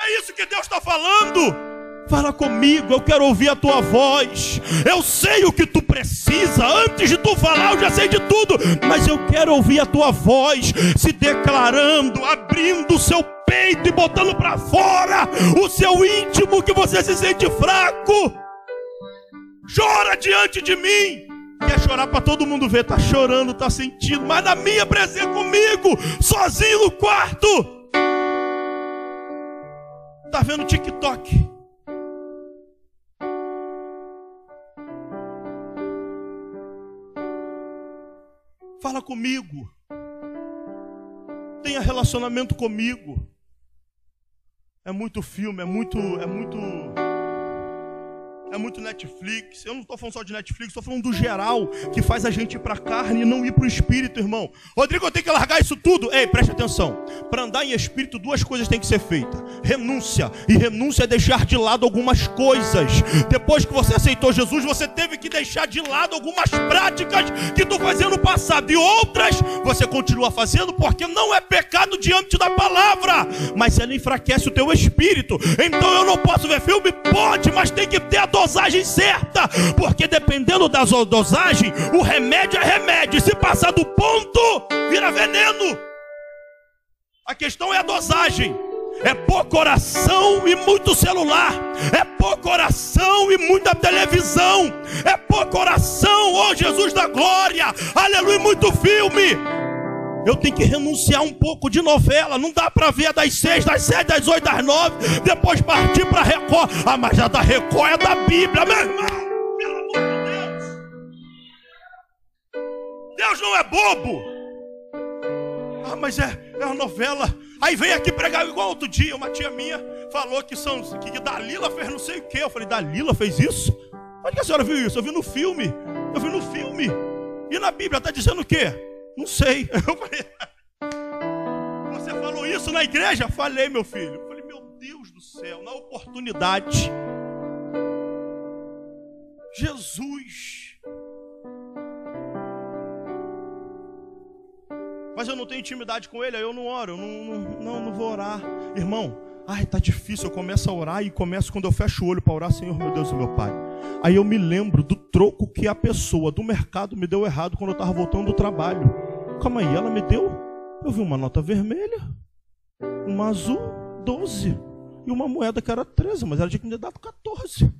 É isso que Deus está falando. Fala comigo, eu quero ouvir a tua voz. Eu sei o que tu precisa. Antes de tu falar, eu já sei de tudo. Mas eu quero ouvir a tua voz se declarando, abrindo o seu peito e botando para fora o seu íntimo que você se sente fraco. Chora diante de mim. Quer chorar para todo mundo ver, tá chorando, tá sentindo, mas na minha presença comigo, sozinho no quarto. Tá vendo TikTok? Fala comigo. Tenha relacionamento comigo. É muito filme, é muito, é muito é muito Netflix. Eu não estou falando só de Netflix, estou falando do geral, que faz a gente ir para a carne e não ir para o espírito, irmão. Rodrigo, eu tenho que largar isso tudo. Ei, preste atenção. Para andar em espírito, duas coisas têm que ser feitas: renúncia. E renúncia é deixar de lado algumas coisas. Depois que você aceitou Jesus, você teve que deixar de lado algumas práticas que tu fazia no passado. E outras você continua fazendo porque não é pecado diante da palavra. Mas ela enfraquece o teu espírito. Então eu não posso ver filme? Pode, mas tem que ter a dosagem certa, porque dependendo da dosagem, o remédio é remédio. Se passar do ponto, vira veneno. A questão é a dosagem. É pouco oração e muito celular. É pouco oração e muita televisão. É pouco oração, oh Jesus da glória. Aleluia, muito filme. Eu tenho que renunciar um pouco de novela. Não dá para ver das seis, das sete, das oito, das nove. Depois partir para Record. Ah, mas já da Record é da Bíblia, meu irmão. Pelo amor de Deus. Deus não é bobo. Ah, mas é, é uma novela. Aí vem aqui pregar igual outro dia. Uma tia minha falou que, são, que Dalila fez não sei o que. Eu falei, Dalila fez isso? Onde que a senhora viu isso? Eu vi no filme. Eu vi no filme. E na Bíblia está dizendo o quê? Não sei. Eu falei, você falou isso na igreja? Falei, meu filho. Falei, meu Deus do céu, na oportunidade. Jesus. Mas eu não tenho intimidade com ele, aí eu não oro, eu não, não, não, não vou orar. Irmão, ai, tá difícil, eu começo a orar e começo quando eu fecho o olho para orar, Senhor, meu Deus e meu Pai. Aí eu me lembro do troco que a pessoa do mercado me deu errado quando eu estava voltando do trabalho. Calma aí, ela me deu. Eu vi uma nota vermelha, uma azul, 12. E uma moeda que era 13, mas ela tinha que me dar 14.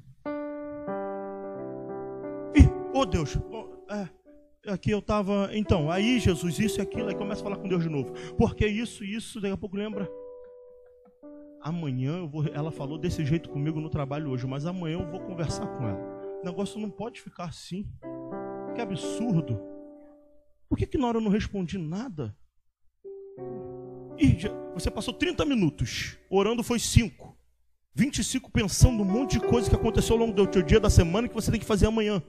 E, oh Deus, é, aqui eu estava. Então, aí Jesus, isso e aquilo, aí começa a falar com Deus de novo. Porque isso, isso, daqui a pouco lembra. Amanhã eu vou, ela falou desse jeito comigo no trabalho hoje, mas amanhã eu vou conversar com ela. O negócio não pode ficar assim. Que absurdo. Por que, que na hora eu não respondi nada? E você passou 30 minutos, orando foi 5. 25 pensando um monte de coisa que aconteceu ao longo do teu dia, da semana, que você tem que fazer amanhã.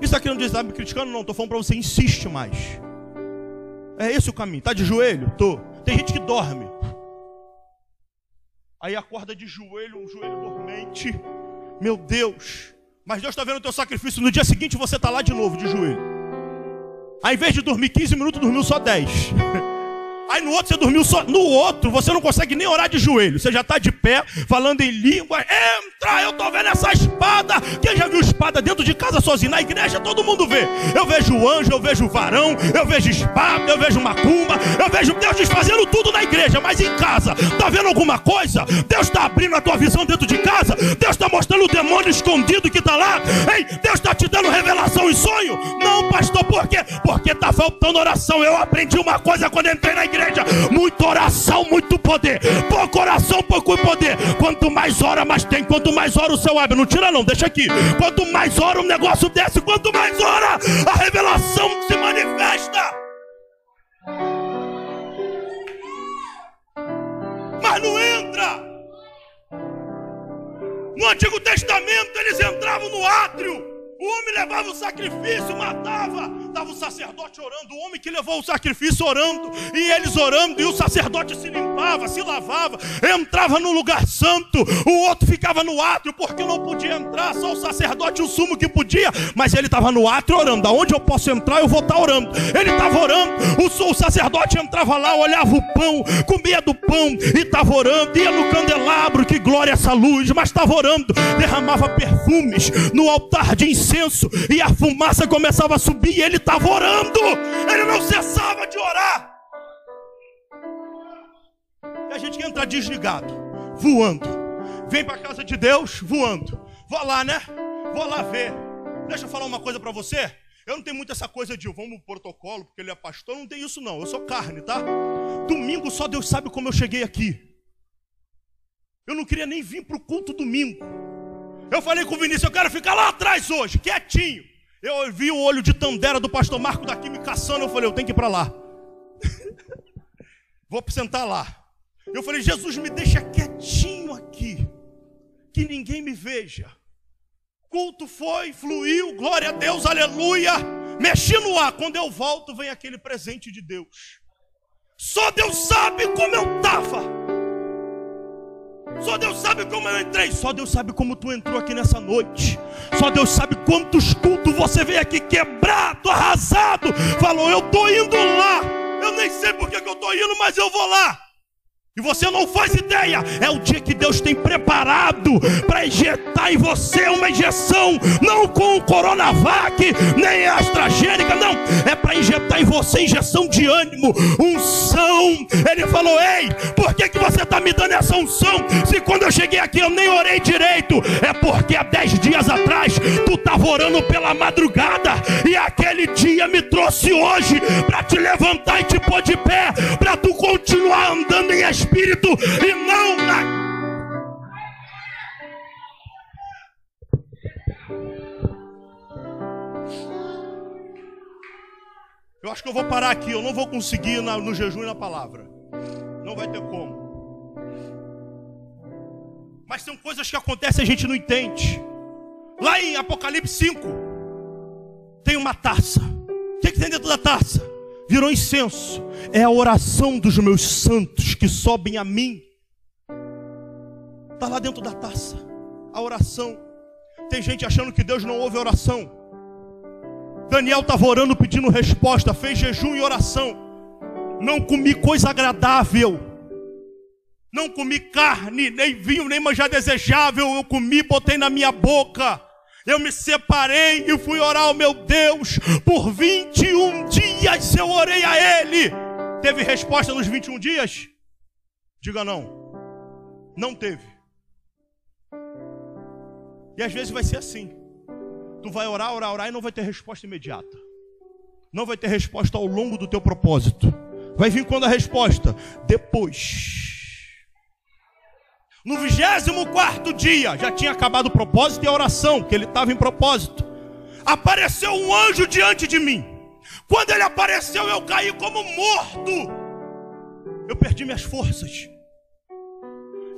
Isso está querendo dizer, está me criticando? Não, estou falando para você, insiste mais. É esse o caminho. Está de joelho? Tô. Tem gente que dorme. Aí acorda de joelho, um joelho dormente. Meu Deus. Mas Deus está vendo o teu sacrifício. No dia seguinte você está lá de novo, de joelho. Ao invés de dormir 15 minutos, dormiu só 10. Aí no outro você dormiu só. No outro você não consegue nem orar de joelho. Você já está de pé, falando em língua. Entra, eu estou vendo essa espada. Quem já viu espada dentro de casa sozinho? Na igreja todo mundo vê. Eu vejo anjo, eu vejo varão, eu vejo espada, eu vejo macumba, eu vejo Deus desfazendo tudo na igreja. Mas em casa, está vendo alguma coisa? Deus está abrindo a tua visão dentro de casa. Deus está mostrando o demônio escondido que está lá. Ei, Deus está te dando revelação e sonho? Não, pastor, por quê? Porque está faltando oração. Eu aprendi uma coisa quando entrei na igreja. Muita oração, muito poder. Pouco oração, pouco poder. Quanto mais ora, mais tem. Quanto mais ora, o céu abre. Não tira, não, deixa aqui. Quanto mais ora, o negócio desce. Quanto mais ora, a revelação se manifesta. Mas não entra. No Antigo Testamento, eles entravam no átrio. O homem levava o sacrifício, matava. Tá Estava o sacerdote orando, o homem que levou o sacrifício orando, e eles orando, e o sacerdote se limpava, se lavava, entrava no lugar santo, o outro ficava no átrio, porque não podia entrar, só o sacerdote o sumo que podia, mas ele estava no átrio orando. Aonde eu posso entrar, eu vou estar orando. Ele estava orando, o, o sacerdote entrava lá, olhava o pão, comia do pão e estava orando, ia no candelabro, que glória essa luz, mas estava orando, derramava perfumes no altar de incenso, e a fumaça começava a subir, e ele estava orando, ele não cessava de orar. E a gente quer entrar desligado, voando, vem para a casa de Deus voando, vou lá, né? Vou lá ver. Deixa eu falar uma coisa para você. Eu não tenho muito essa coisa de vamos no protocolo, porque ele é pastor. Não tem isso, não. Eu sou carne, tá? Domingo só Deus sabe como eu cheguei aqui. Eu não queria nem vir para o culto domingo. Eu falei com o Vinícius, eu quero ficar lá atrás hoje, quietinho. Eu vi o olho de Tandera do pastor Marco daqui me caçando. Eu falei, eu tenho que ir para lá. Vou sentar lá. Eu falei, Jesus, me deixa quietinho aqui. Que ninguém me veja culto foi, fluiu, glória a Deus, aleluia. Mexi no ar, quando eu volto, vem aquele presente de Deus. Só Deus sabe como eu estava. Só Deus sabe como eu entrei. Só Deus sabe como tu entrou aqui nessa noite. Só Deus sabe quantos cultos você veio aqui quebrado, arrasado. Falou, eu estou indo lá. Eu nem sei porque que eu estou indo, mas eu vou lá. E você não faz ideia, é o dia que Deus tem preparado para injetar em você uma injeção, não com o Coronavac, nem a AstraZeneca, não, é para injetar em você injeção de ânimo, unção. Ele falou: Ei, por que, que você está me dando essa unção? Se quando eu cheguei aqui eu nem orei direito, é porque há dez dias atrás tu estava orando pela madrugada, e aquele dia me trouxe hoje para te levantar e te pôr de pé, para tu continuar andando em espírito e não na. Eu acho que eu vou parar aqui, eu não vou conseguir no jejum e na palavra. Não vai ter como. Mas são coisas que acontecem e a gente não entende. Lá em Apocalipse 5, tem uma taça. O que, que tem dentro da taça? Virou incenso. É a oração dos meus santos que sobem a mim. Está lá dentro da taça. A oração. Tem gente achando que Deus não ouve oração. Daniel estava orando pedindo resposta, fez jejum e oração. Não comi coisa agradável. Não comi carne, nem vinho, nem manjar desejável. Eu comi, botei na minha boca. Eu me separei e fui orar ao meu Deus. Por 21 dias eu orei a Ele. Teve resposta nos 21 dias? Diga não. Não teve. E às vezes vai ser assim. Tu vai orar, orar, orar e não vai ter resposta imediata. Não vai ter resposta ao longo do teu propósito. Vai vir quando a resposta? Depois. No 24 dia, já tinha acabado o propósito e a oração, que ele estava em propósito. Apareceu um anjo diante de mim. Quando ele apareceu, eu caí como morto. Eu perdi minhas forças.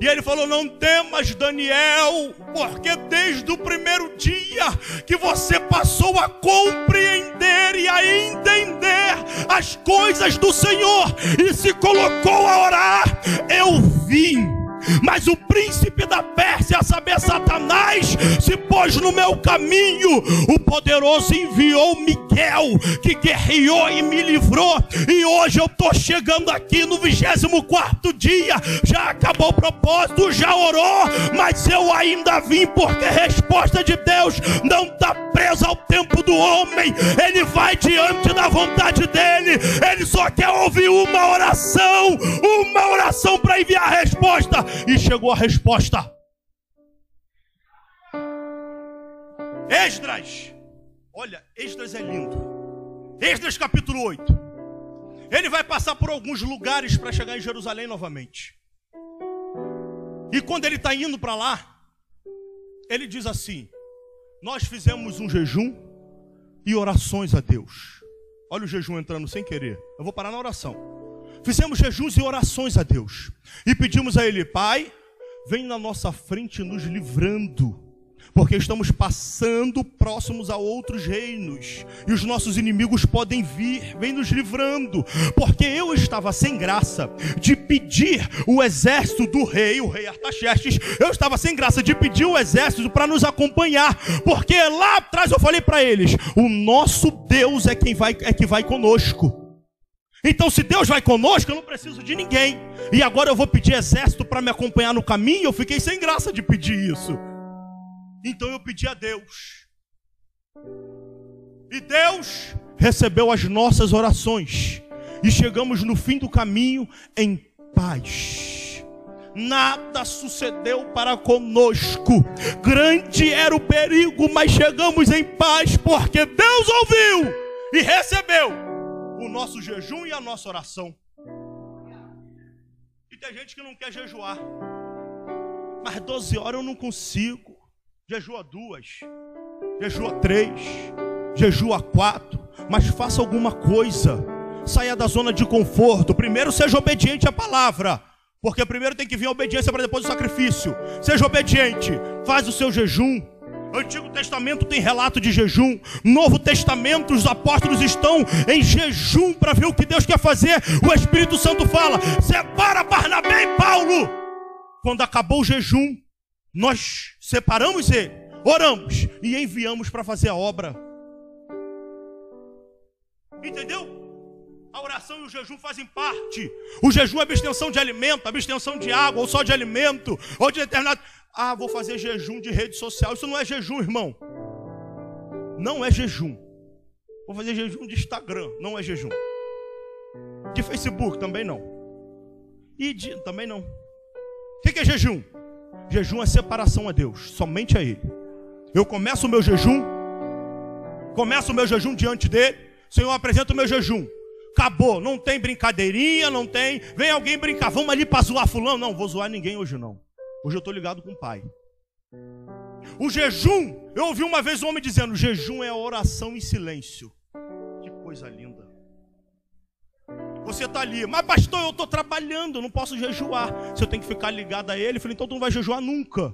E ele falou: Não temas, Daniel, porque desde o primeiro dia que você passou a compreender e a entender as coisas do Senhor e se colocou a orar, eu vim mas o príncipe da Pérsia, a saber, Satanás, se pôs no meu caminho. O poderoso enviou Miguel, que guerreou e me livrou. E hoje eu estou chegando aqui no 24 dia. Já acabou o propósito, já orou, mas eu ainda vim porque a resposta de Deus não está presa ao tempo do homem. Ele vai diante da vontade dele. Ele só quer ouvir uma oração, uma oração para enviar a resposta e chegou a resposta. Esdras, olha, Esdras é lindo. Esdras capítulo 8. Ele vai passar por alguns lugares para chegar em Jerusalém novamente. E quando ele está indo para lá, ele diz assim: Nós fizemos um jejum e orações a Deus. Olha o jejum entrando sem querer. Eu vou parar na oração. Fizemos jejuns e orações a Deus. E pedimos a Ele, Pai, vem na nossa frente nos livrando. porque estamos passando próximos a outros reinos, e os nossos inimigos podem vir, vem nos livrando, porque eu estava sem graça de pedir o exército do rei, o rei Artaxerxes, eu estava sem graça de pedir o exército para nos acompanhar, porque lá atrás eu falei para eles: o nosso Deus é quem vai, é que vai conosco. Então, se Deus vai conosco, eu não preciso de ninguém. E agora eu vou pedir exército para me acompanhar no caminho. Eu fiquei sem graça de pedir isso. Então eu pedi a Deus. E Deus recebeu as nossas orações. E chegamos no fim do caminho em paz. Nada sucedeu para conosco. Grande era o perigo, mas chegamos em paz, porque Deus ouviu e recebeu o nosso jejum e a nossa oração. E tem gente que não quer jejuar. Mas 12 horas eu não consigo. Jejua duas, jejua três, jejua quatro, mas faça alguma coisa. Saia da zona de conforto. Primeiro seja obediente à palavra. Porque primeiro tem que vir a obediência para depois o sacrifício. Seja obediente, faz o seu jejum. Antigo Testamento tem relato de jejum. Novo Testamento, os apóstolos estão em jejum para ver o que Deus quer fazer. O Espírito Santo fala: separa Barnabé e Paulo. Quando acabou o jejum, nós separamos ele, oramos e enviamos para fazer a obra. Entendeu? A oração e o jejum fazem parte. O jejum é abstenção de alimento, abstenção de água, ou só de alimento, ou de determinado. Ah, vou fazer jejum de rede social. Isso não é jejum, irmão. Não é jejum. Vou fazer jejum de Instagram. Não é jejum. De Facebook também não. E de, também não. O que é jejum? Jejum é separação a Deus, somente a Ele. Eu começo o meu jejum, começo o meu jejum diante dele. Senhor, apresenta o meu jejum. Acabou, não tem brincadeirinha, não tem. Vem alguém brincar, vamos ali para zoar fulano. Não, vou zoar ninguém hoje não. Hoje eu estou ligado com o Pai. O jejum, eu ouvi uma vez um homem dizendo: jejum é oração em silêncio. Que coisa linda. Você está ali, mas pastor, eu estou trabalhando, não posso jejuar. Se eu tenho que ficar ligado a ele, eu falei, então tu não vai jejuar nunca.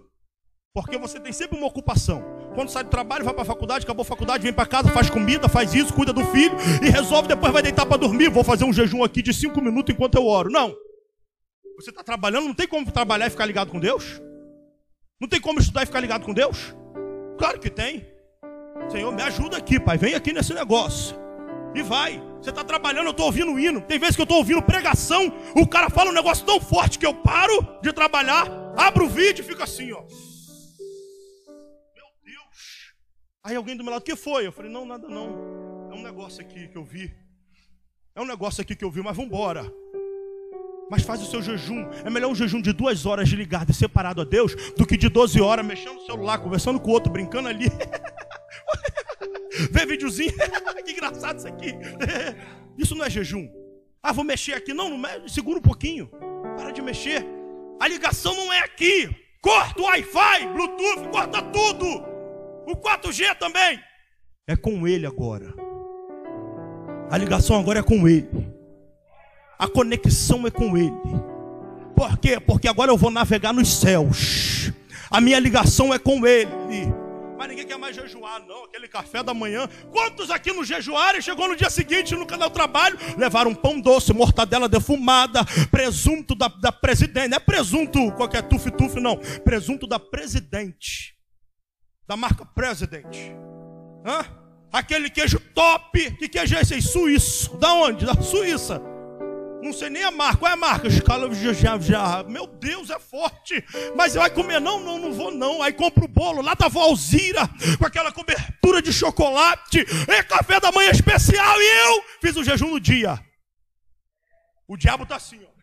Porque você tem sempre uma ocupação. Quando sai do trabalho, vai para a faculdade, acabou a faculdade, vem para casa, faz comida, faz isso, cuida do filho e resolve, depois vai deitar para dormir. Vou fazer um jejum aqui de cinco minutos enquanto eu oro. Não. Você está trabalhando, não tem como trabalhar e ficar ligado com Deus? Não tem como estudar e ficar ligado com Deus? Claro que tem. Senhor, me ajuda aqui, pai. Vem aqui nesse negócio. E vai. Você está trabalhando, eu estou ouvindo hino. Tem vezes que eu estou ouvindo pregação, o cara fala um negócio tão forte que eu paro de trabalhar, abro o vídeo e fico assim, ó. Meu Deus. Aí alguém do meu lado, o que foi? Eu falei, não, nada não. É um negócio aqui que eu vi. É um negócio aqui que eu vi, mas vamos embora. Mas faz o seu jejum. É melhor um jejum de duas horas ligado e separado a Deus do que de 12 horas mexendo no celular, conversando com o outro, brincando ali. Vê videozinho. que engraçado isso aqui. Isso não é jejum. Ah, vou mexer aqui. Não, não mexe. segura um pouquinho. Para de mexer. A ligação não é aqui. Corta o Wi-Fi, Bluetooth, corta tudo. O 4G também. É com ele agora. A ligação agora é com ele. A conexão é com ele. Por quê? Porque agora eu vou navegar nos céus. A minha ligação é com ele. Mas ninguém quer mais jejuar, não. Aquele café da manhã. Quantos aqui no jejuaram e chegou no dia seguinte no canal Trabalho? Levaram pão doce, mortadela defumada, presunto da, da presidente. Não é presunto qualquer tuf-tuf, não. Presunto da presidente. Da marca President. Hã? Aquele queijo top. Que queijo é esse aí? Suíço. Da onde? Da Suíça. Não sei nem a marca. Qual é a marca? Meu Deus, é forte. Mas vai comer? Não, não, não vou não. Aí compra o bolo lá da Valzira, com aquela cobertura de chocolate. E café da manhã especial. E eu fiz o jejum no dia. O diabo tá assim, ó.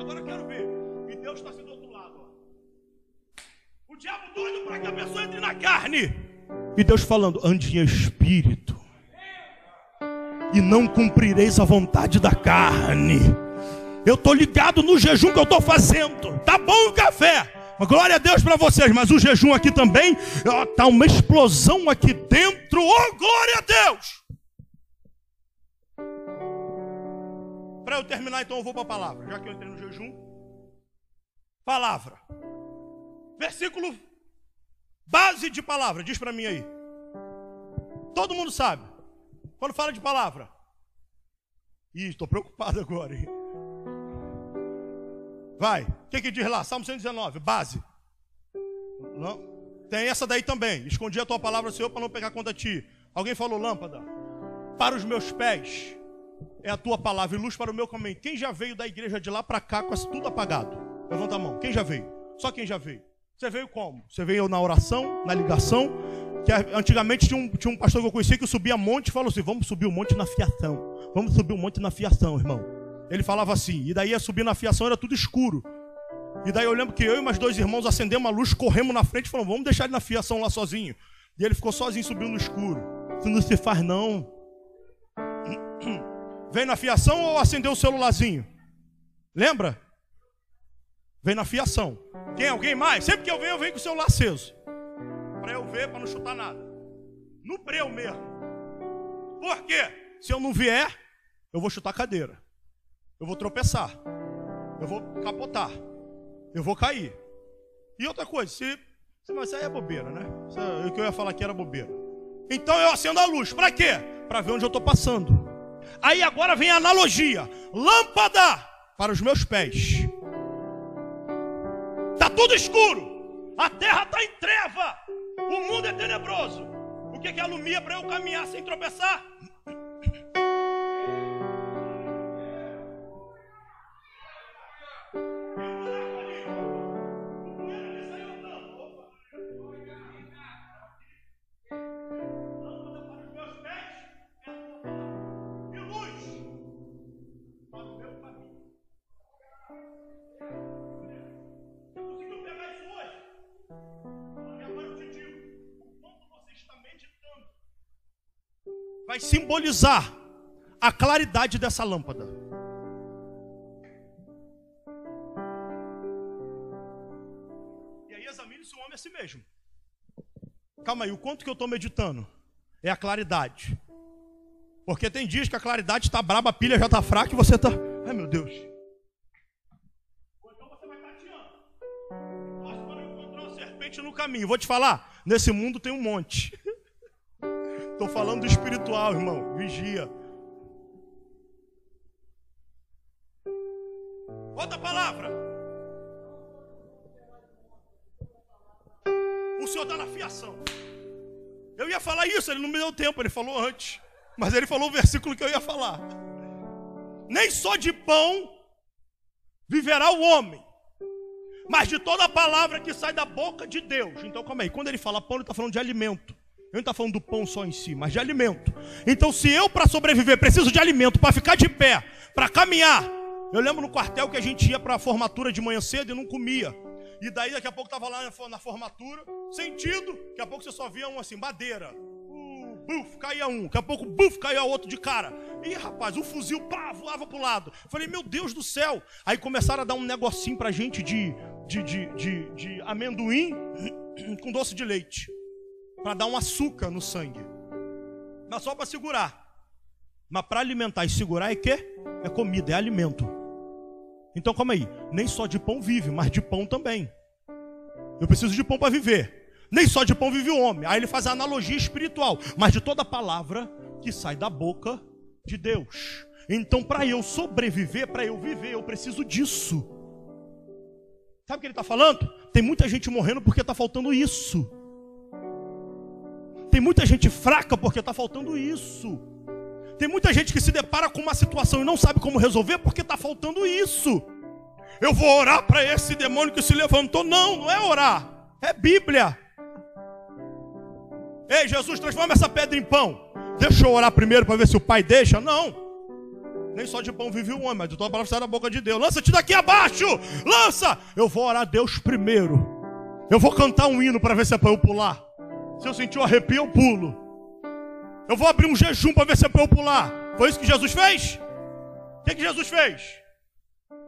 Agora eu quero ver. E Deus está assim do outro lado, ó. O diabo doido para que a pessoa entre na carne. E Deus falando, ande em espírito e não cumprireis a vontade da carne. Eu estou ligado no jejum que eu estou fazendo. Tá bom o café. Glória a Deus para vocês, mas o jejum aqui também está uma explosão aqui dentro. Oh, glória a Deus! Para eu terminar, então eu vou para a palavra. Já que eu entrei no jejum, Palavra. Versículo base de palavra. Diz para mim aí. Todo mundo sabe. Quando fala de palavra. Ih, estou preocupado agora. Hein? Vai. O que, que diz lá? Salmo 119. Base. Não. Tem essa daí também. Escondi a tua palavra, Senhor, para não pegar contra ti. Alguém falou lâmpada? Para os meus pés é a tua palavra e luz para o meu caminho. Quem já veio da igreja de lá para cá com tudo apagado? Levanta a mão. Quem já veio? Só quem já veio. Você veio como? Você veio na oração, na ligação. Que antigamente tinha um, tinha um pastor que eu conhecia que subia monte e falou assim: Vamos subir o um monte na fiação. Vamos subir o um monte na fiação, irmão. Ele falava assim, e daí ia subir na fiação, era tudo escuro. E daí eu lembro que eu e mais dois irmãos acendemos uma luz, corremos na frente e falamos: Vamos deixar ele na fiação lá sozinho. E ele ficou sozinho, subiu no escuro. Isso não se faz, não. Vem na fiação ou acendeu o celularzinho? Lembra? Vem na fiação. Tem alguém mais? Sempre que eu venho, eu venho com o celular aceso. Para eu ver, para não chutar nada. No breu mesmo. Por quê? Se eu não vier, eu vou chutar a cadeira. Eu vou tropeçar. Eu vou capotar. Eu vou cair. E outra coisa, se. Mas isso aí é bobeira, né? O que eu ia falar aqui era bobeira. Então eu acendo a luz. Para quê? Para ver onde eu estou passando. Aí agora vem a analogia: lâmpada para os meus pés. Está tudo escuro. A terra está em treva. O mundo é tenebroso. O que, que alumia para eu caminhar sem tropeçar? Vai simbolizar a claridade dessa lâmpada. E aí examine-se o homem a si mesmo. Calma aí, o quanto que eu estou meditando? É a claridade. Porque tem dias que a claridade está braba, a pilha já está fraca e você está. Ai meu Deus. Então você vai uma serpente no caminho. Vou te falar, nesse mundo tem um monte. Falando do espiritual, irmão. Vigia. Outra palavra. O Senhor está na fiação. Eu ia falar isso, ele não me deu tempo, ele falou antes. Mas ele falou o versículo que eu ia falar. Nem só de pão viverá o homem, mas de toda palavra que sai da boca de Deus. Então, calma aí, quando ele fala pão, ele está falando de alimento. Eu não estou falando do pão só em si, mas de alimento. Então, se eu, para sobreviver, preciso de alimento, para ficar de pé, para caminhar. Eu lembro no quartel que a gente ia para a formatura de manhã cedo e não comia. E daí, daqui a pouco, estava lá na formatura, sentido, daqui a pouco você só via um assim, madeira. Buf, caía um. Daqui a pouco, buf, caía outro de cara. E rapaz, o fuzil, pá, voava para o lado. Falei, meu Deus do céu. Aí começaram a dar um negocinho para gente de, de, de, de, de amendoim com doce de leite para dar um açúcar no sangue. Mas só para segurar. Mas para alimentar e segurar é quê? É comida, é alimento. Então calma aí, nem só de pão vive, mas de pão também. Eu preciso de pão para viver. Nem só de pão vive o homem. Aí ele faz a analogia espiritual, mas de toda palavra que sai da boca de Deus. Então, para eu sobreviver, para eu viver, eu preciso disso. Sabe o que ele está falando? Tem muita gente morrendo porque está faltando isso. Tem muita gente fraca porque está faltando isso. Tem muita gente que se depara com uma situação e não sabe como resolver porque está faltando isso. Eu vou orar para esse demônio que se levantou. Não, não é orar, é Bíblia. Ei, Jesus, transforma essa pedra em pão. Deixa eu orar primeiro para ver se o pai deixa. Não. Nem só de pão vive o homem, mas de toda palavra sai da boca de Deus. Lança-te daqui abaixo. Lança. Eu vou orar a Deus primeiro. Eu vou cantar um hino para ver se é para eu pular. Se eu sentir o arrepio, eu pulo. Eu vou abrir um jejum para ver se é para eu pular. Foi isso que Jesus fez? O que, que Jesus fez?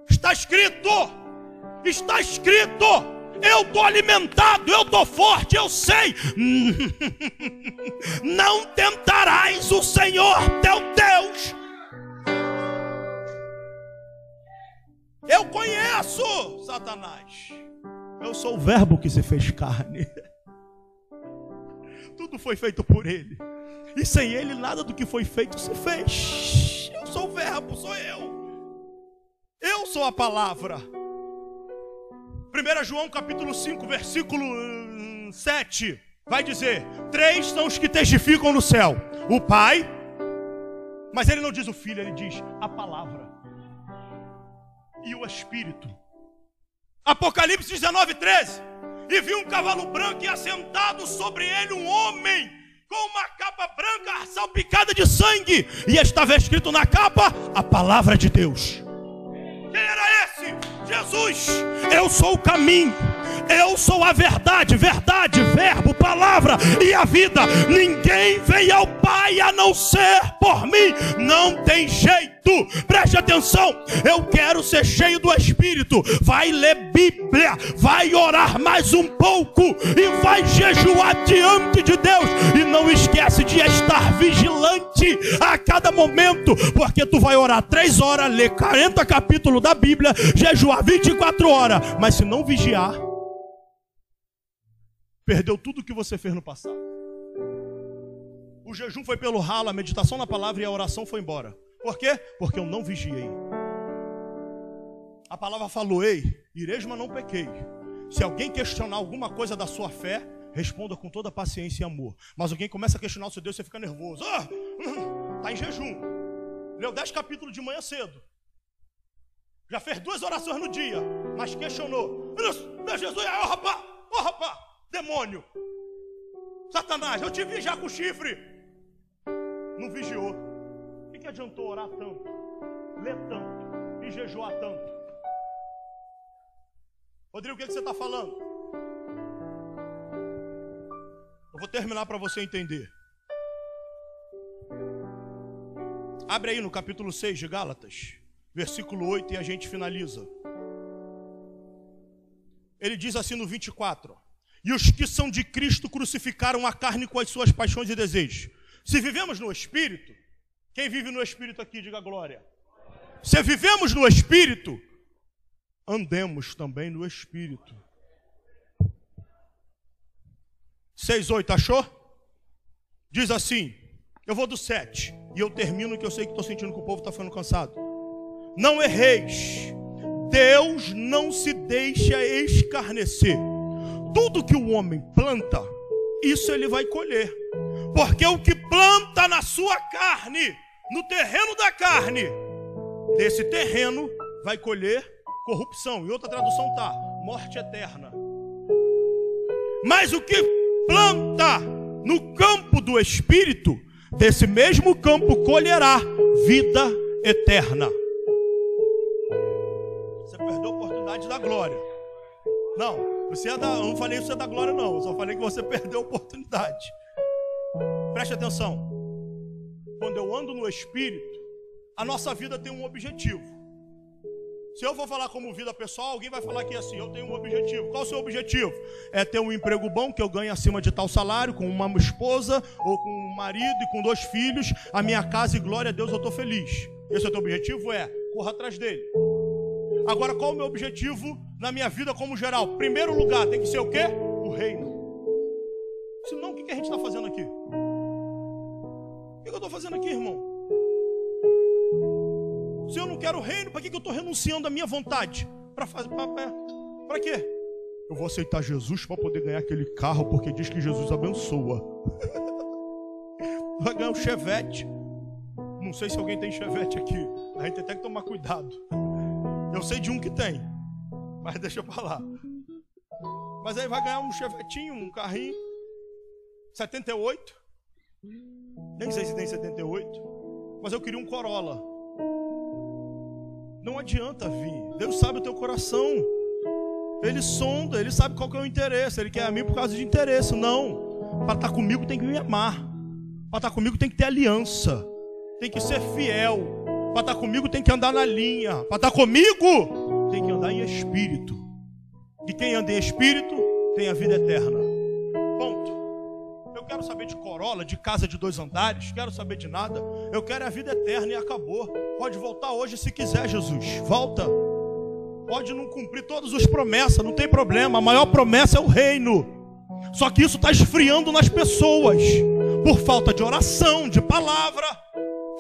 Está escrito. Está escrito. Eu estou alimentado, eu estou forte, eu sei. Não tentarás o Senhor teu Deus. Eu conheço Satanás. Eu sou o Verbo que se fez carne. Tudo foi feito por Ele. E sem Ele, nada do que foi feito se fez. Eu sou o Verbo, sou eu. Eu sou a palavra. 1 João capítulo 5, versículo 7, hum, vai dizer: Três são os que testificam no céu: o Pai, mas ele não diz o Filho, ele diz a palavra e o Espírito. Apocalipse 19, 13. E vi um cavalo branco e assentado sobre ele um homem com uma capa branca salpicada de sangue. E estava escrito na capa a palavra de Deus. Quem era esse? Jesus. Eu sou o caminho. Eu sou a verdade, verdade, verbo, palavra e a vida. Ninguém vem ao Pai a não ser por mim. Não tem jeito. Preste atenção. Eu quero ser cheio do Espírito. Vai ler Bíblia, vai orar mais um pouco e vai jejuar diante de Deus. E não esquece de estar vigilante a cada momento, porque tu vai orar três horas, ler 40 capítulos da Bíblia, jejuar 24 horas. Mas se não vigiar, perdeu tudo o que você fez no passado. O jejum foi pelo ralo, a meditação na palavra e a oração foi embora. Por quê? Porque eu não vigiei. A palavra falou: Ei, ireis, mas não pequei. Se alguém questionar alguma coisa da sua fé, responda com toda paciência e amor. Mas alguém começa a questionar o seu Deus, você fica nervoso. Ah, está em jejum. Leu dez capítulos de manhã cedo. Já fez duas orações no dia, mas questionou. Meu Jesus, oh rapaz, oh rapaz, demônio. Satanás, eu te vi já com chifre. Não vigiou. O que, que adiantou orar tanto, ler tanto e jejuar tanto? Rodrigo, o que, que você está falando? Eu vou terminar para você entender. Abre aí no capítulo 6 de Gálatas, versículo 8, e a gente finaliza. Ele diz assim no 24: E os que são de Cristo crucificaram a carne com as suas paixões e desejos. Se vivemos no Espírito, quem vive no Espírito aqui, diga glória. Se vivemos no Espírito, andemos também no Espírito. 6,8, achou? Diz assim: Eu vou do 7 e eu termino que eu sei que estou sentindo que o povo está ficando cansado. Não erreis, Deus não se deixa escarnecer. Tudo que o homem planta, isso ele vai colher. Porque o que planta na sua carne, no terreno da carne, desse terreno vai colher corrupção. Em outra tradução tá, morte eterna. Mas o que planta no campo do espírito, desse mesmo campo colherá vida eterna. Você perdeu a oportunidade da glória. Não, você é da, eu não falei que você é da glória, não. Eu só falei que você perdeu a oportunidade. Preste atenção. Quando eu ando no Espírito, a nossa vida tem um objetivo. Se eu for falar como vida pessoal, alguém vai falar aqui assim: eu tenho um objetivo. Qual o seu objetivo? É ter um emprego bom que eu ganhe acima de tal salário, com uma esposa, ou com um marido e com dois filhos, a minha casa e glória a Deus, eu estou feliz. Esse é o teu objetivo? É, corra atrás dele. Agora, qual o meu objetivo na minha vida como geral? Primeiro lugar, tem que ser o quê? O reino. Senão, o que a gente está fazendo aqui? O que eu estou fazendo aqui, irmão? Se eu não quero o reino, para que, eu estou renunciando à minha vontade? Para fazer. Para quê? Eu vou aceitar Jesus para poder ganhar aquele carro, porque diz que Jesus abençoa. Vai ganhar um chevette. Não sei se alguém tem chevette aqui. A gente tem que tomar cuidado. Eu sei de um que tem, mas deixa para lá. Mas aí vai ganhar um chevetinho, um carrinho. 78. Nem sei se tem 78. Mas eu queria um Corolla. Não adianta vir. Deus sabe o teu coração. Ele sonda, ele sabe qual que é o interesse. Ele quer a mim por causa de interesse. Não. Para estar comigo tem que me amar. Para estar comigo tem que ter aliança. Tem que ser fiel. Para estar comigo tem que andar na linha. Para estar comigo tem que andar em espírito. E quem anda em espírito tem a vida eterna. Ponto. Eu quero saber de Corolla, de casa de dois andares, quero saber de nada. Eu quero a vida eterna e acabou. Pode voltar hoje se quiser, Jesus. Volta. Pode não cumprir todas as promessas, não tem problema. A maior promessa é o reino. Só que isso está esfriando nas pessoas por falta de oração, de palavra.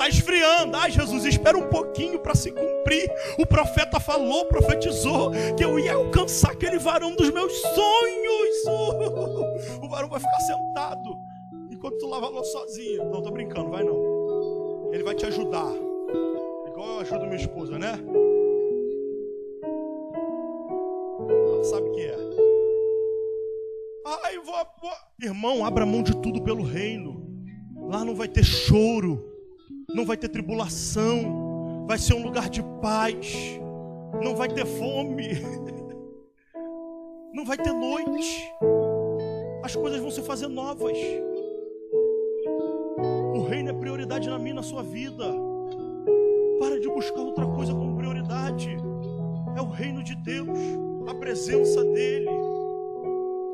Está esfriando. Ai, Jesus, espera um pouquinho para se cumprir. O profeta falou, profetizou que eu ia alcançar aquele varão dos meus sonhos. O varão vai ficar sentado enquanto tu lava a louça sozinha. Não, tô brincando, vai não. Ele vai te ajudar. Igual eu ajudo minha esposa, né? Ela sabe o que é. Ai, vou, vou. Irmão, abra mão de tudo pelo reino. Lá não vai ter choro, não vai ter tribulação, vai ser um lugar de paz, não vai ter fome, não vai ter noite. As coisas vão se fazer novas. O reino é prioridade na minha, na sua vida. Para de buscar outra coisa como prioridade. É o reino de Deus, a presença dEle.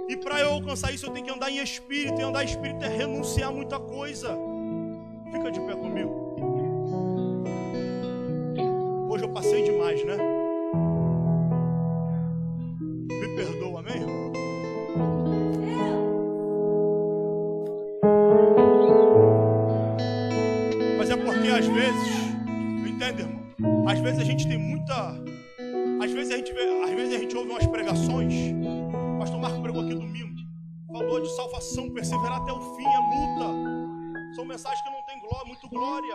E para eu alcançar isso, eu tenho que andar em espírito. E andar em espírito é renunciar a muita coisa. Fica de pé comigo. Demais, né? Me perdoa, amém? Mas é porque às vezes, entende, irmão? Às vezes a gente tem muita. Às vezes a gente vê, às vezes a gente ouve umas pregações. O pastor Marco pregou aqui domingo. Falou de salvação, perseverar até o fim, é luta. São mensagens que não tem glória, muito glória.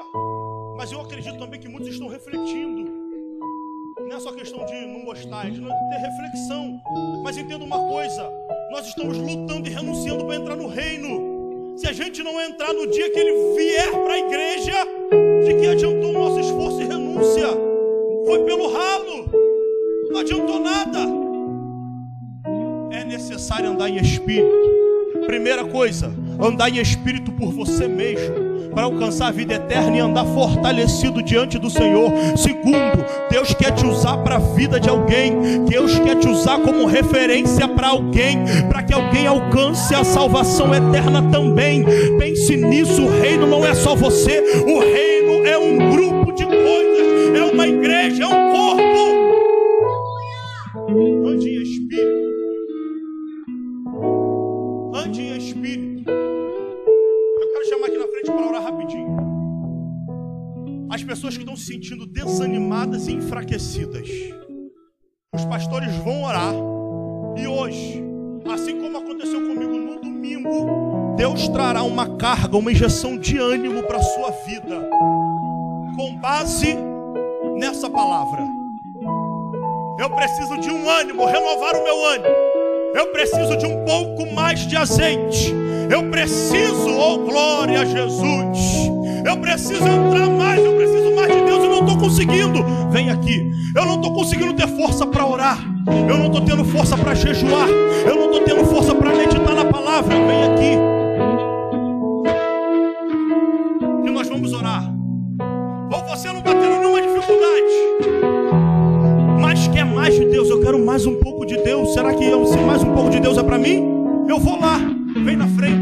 Mas eu acredito também que muitos estão refletindo. É só questão de não gostar, é de não ter reflexão. Mas entenda uma coisa: nós estamos lutando e renunciando para entrar no reino. Se a gente não entrar no dia que ele vier para a igreja, de que adiantou o nosso esforço e renúncia? Foi pelo ralo, não adiantou nada. É necessário andar em espírito. Primeira coisa, andar em espírito por você mesmo, para alcançar a vida eterna e andar fortalecido diante do Senhor. Segundo, Deus quer te usar para a vida de alguém, Deus quer te usar como referência para alguém, para que alguém alcance a salvação eterna também. Pense nisso, o reino não é só você, o reino é um grupo de coisas, é uma igreja, é um corpo. Em As pessoas que estão se sentindo desanimadas e enfraquecidas. Os pastores vão orar. E hoje, assim como aconteceu comigo no domingo, Deus trará uma carga, uma injeção de ânimo para a sua vida. Com base nessa palavra. Eu preciso de um ânimo, renovar o meu ânimo. Eu preciso de um pouco mais de azeite. Eu preciso, oh glória a Jesus. Eu preciso entrar mais, eu preciso mais de Deus. Eu não estou conseguindo. Vem aqui. Eu não estou conseguindo ter força para orar. Eu não estou tendo força para jejuar. Eu não estou tendo força para meditar na palavra. Vem aqui. E nós vamos orar. Ou você não está tendo nenhuma dificuldade mas quer mais de Deus, eu quero mais um pouco de Deus. Será que eu, se mais um pouco de Deus é para mim? Eu vou lá, vem na frente.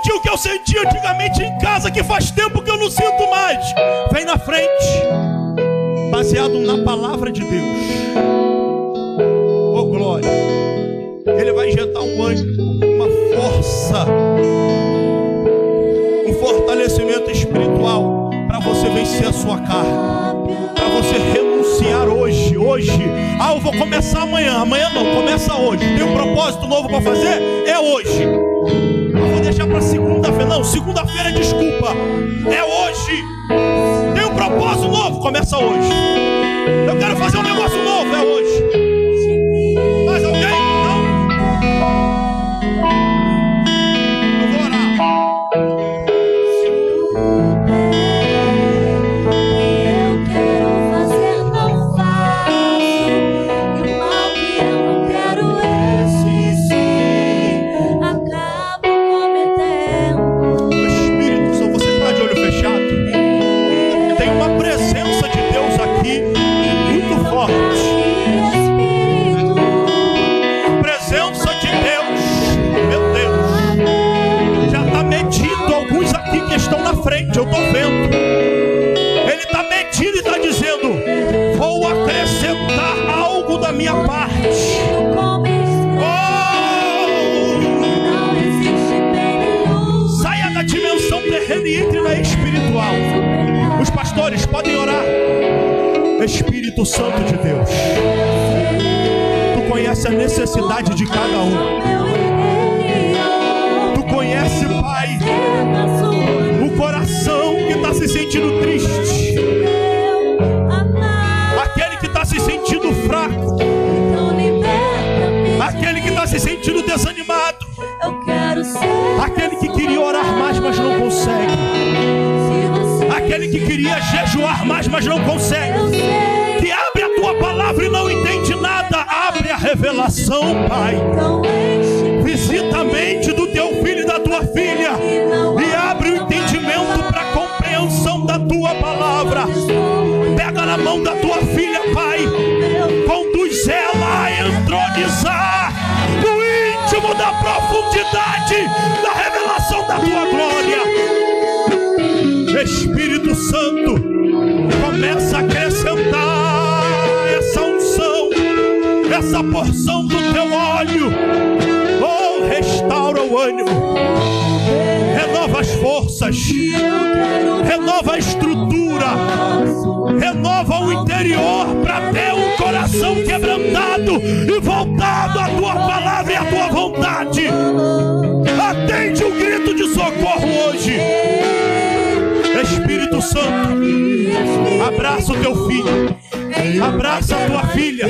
Sentir o que eu senti antigamente em casa, que faz tempo que eu não sinto mais. Vem na frente, baseado na palavra de Deus. Oh glória! Ele vai injetar um ânimo, uma força, um fortalecimento espiritual para você vencer a sua carne, para você renunciar hoje, hoje. Ah, eu vou começar amanhã. Amanhã não, começa hoje. Tem um propósito novo para fazer? É hoje. Deixar para segunda-feira. Não, segunda-feira é desculpa. É hoje. Tem um propósito novo, começa hoje. Eu quero fazer um negócio novo, é hoje. Pastores podem orar. Espírito Santo de Deus, tu conhece a necessidade de cada um. Tu conhece, Pai, o coração que está se sentindo triste, aquele que está se sentindo fraco, aquele que está se sentindo desanimado, aquele que queria orar mais, mas não consegue, aquele que queria jejuar mais, mas não consegue. que abre a tua palavra e não entende nada, abre a revelação, Pai. então Visita a mente do teu filho e da tua filha e abre o entendimento para a compreensão da tua palavra. Pega na mão da tua filha, Pai, conduz ela a entronizar no íntimo da profundidade da revelação da tua glória. Espírito Santo, começa a acrescentar essa unção, essa porção do teu óleo. Oh, restaura o ânimo, renova as forças, renova a estrutura, renova o interior para ter um coração quebrantado e voltado à tua palavra e à tua vontade. Atende o grito de socorro hoje. Santo, abraça o teu filho, abraça a tua filha,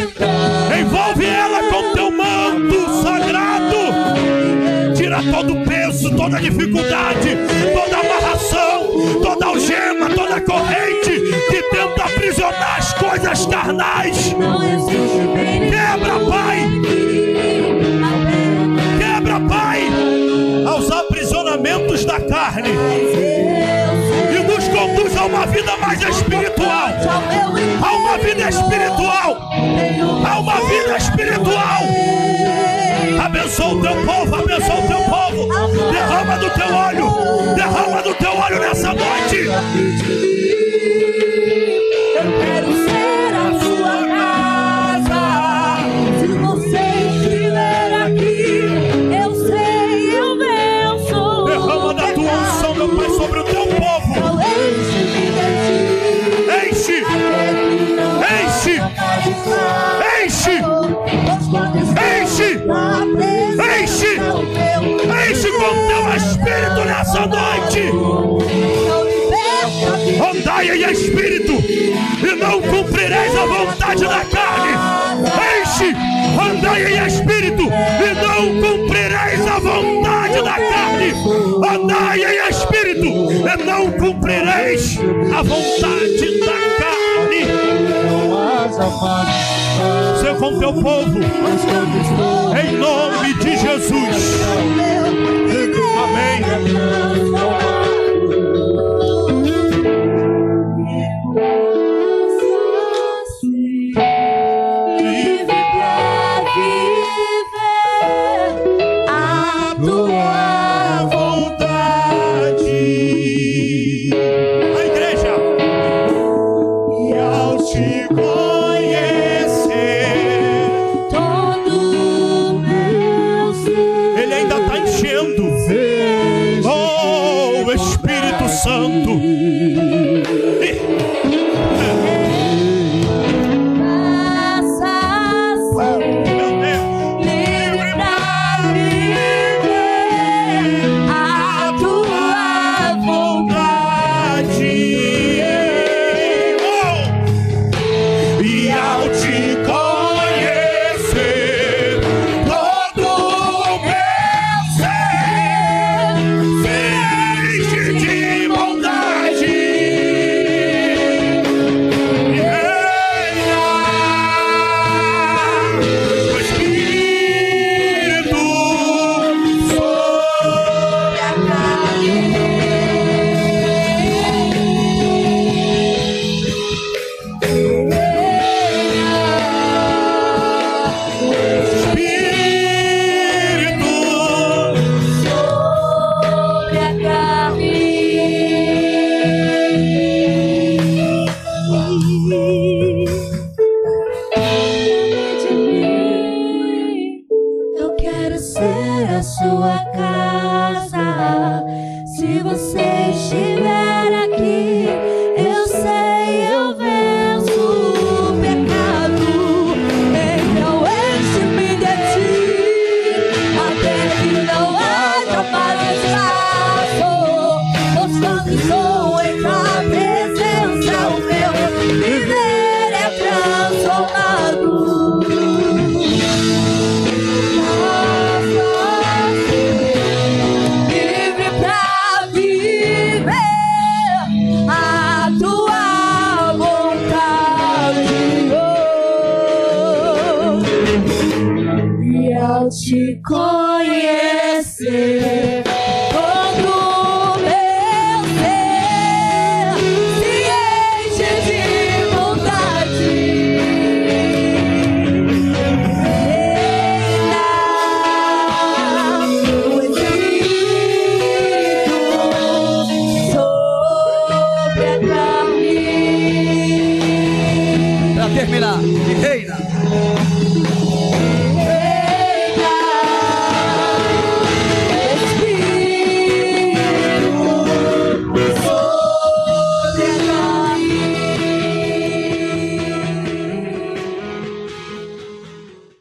envolve ela com teu manto sagrado. Tira todo o peso, toda a dificuldade, toda a amarração, toda algema, toda a corrente que tenta aprisionar as coisas carnais. Mais espiritual, a uma vida espiritual, a uma vida espiritual. Abençoa o teu povo, abençoa o teu povo. Derrama do teu óleo, derrama do teu óleo nessa noite. Andai em espírito e não cumprireis a vontade da carne. Enche, andai em espírito e não cumprireis a vontade da carne. Andai em espírito e não cumprireis a vontade da carne. Seja com teu povo, em nome de Jesus. Amém.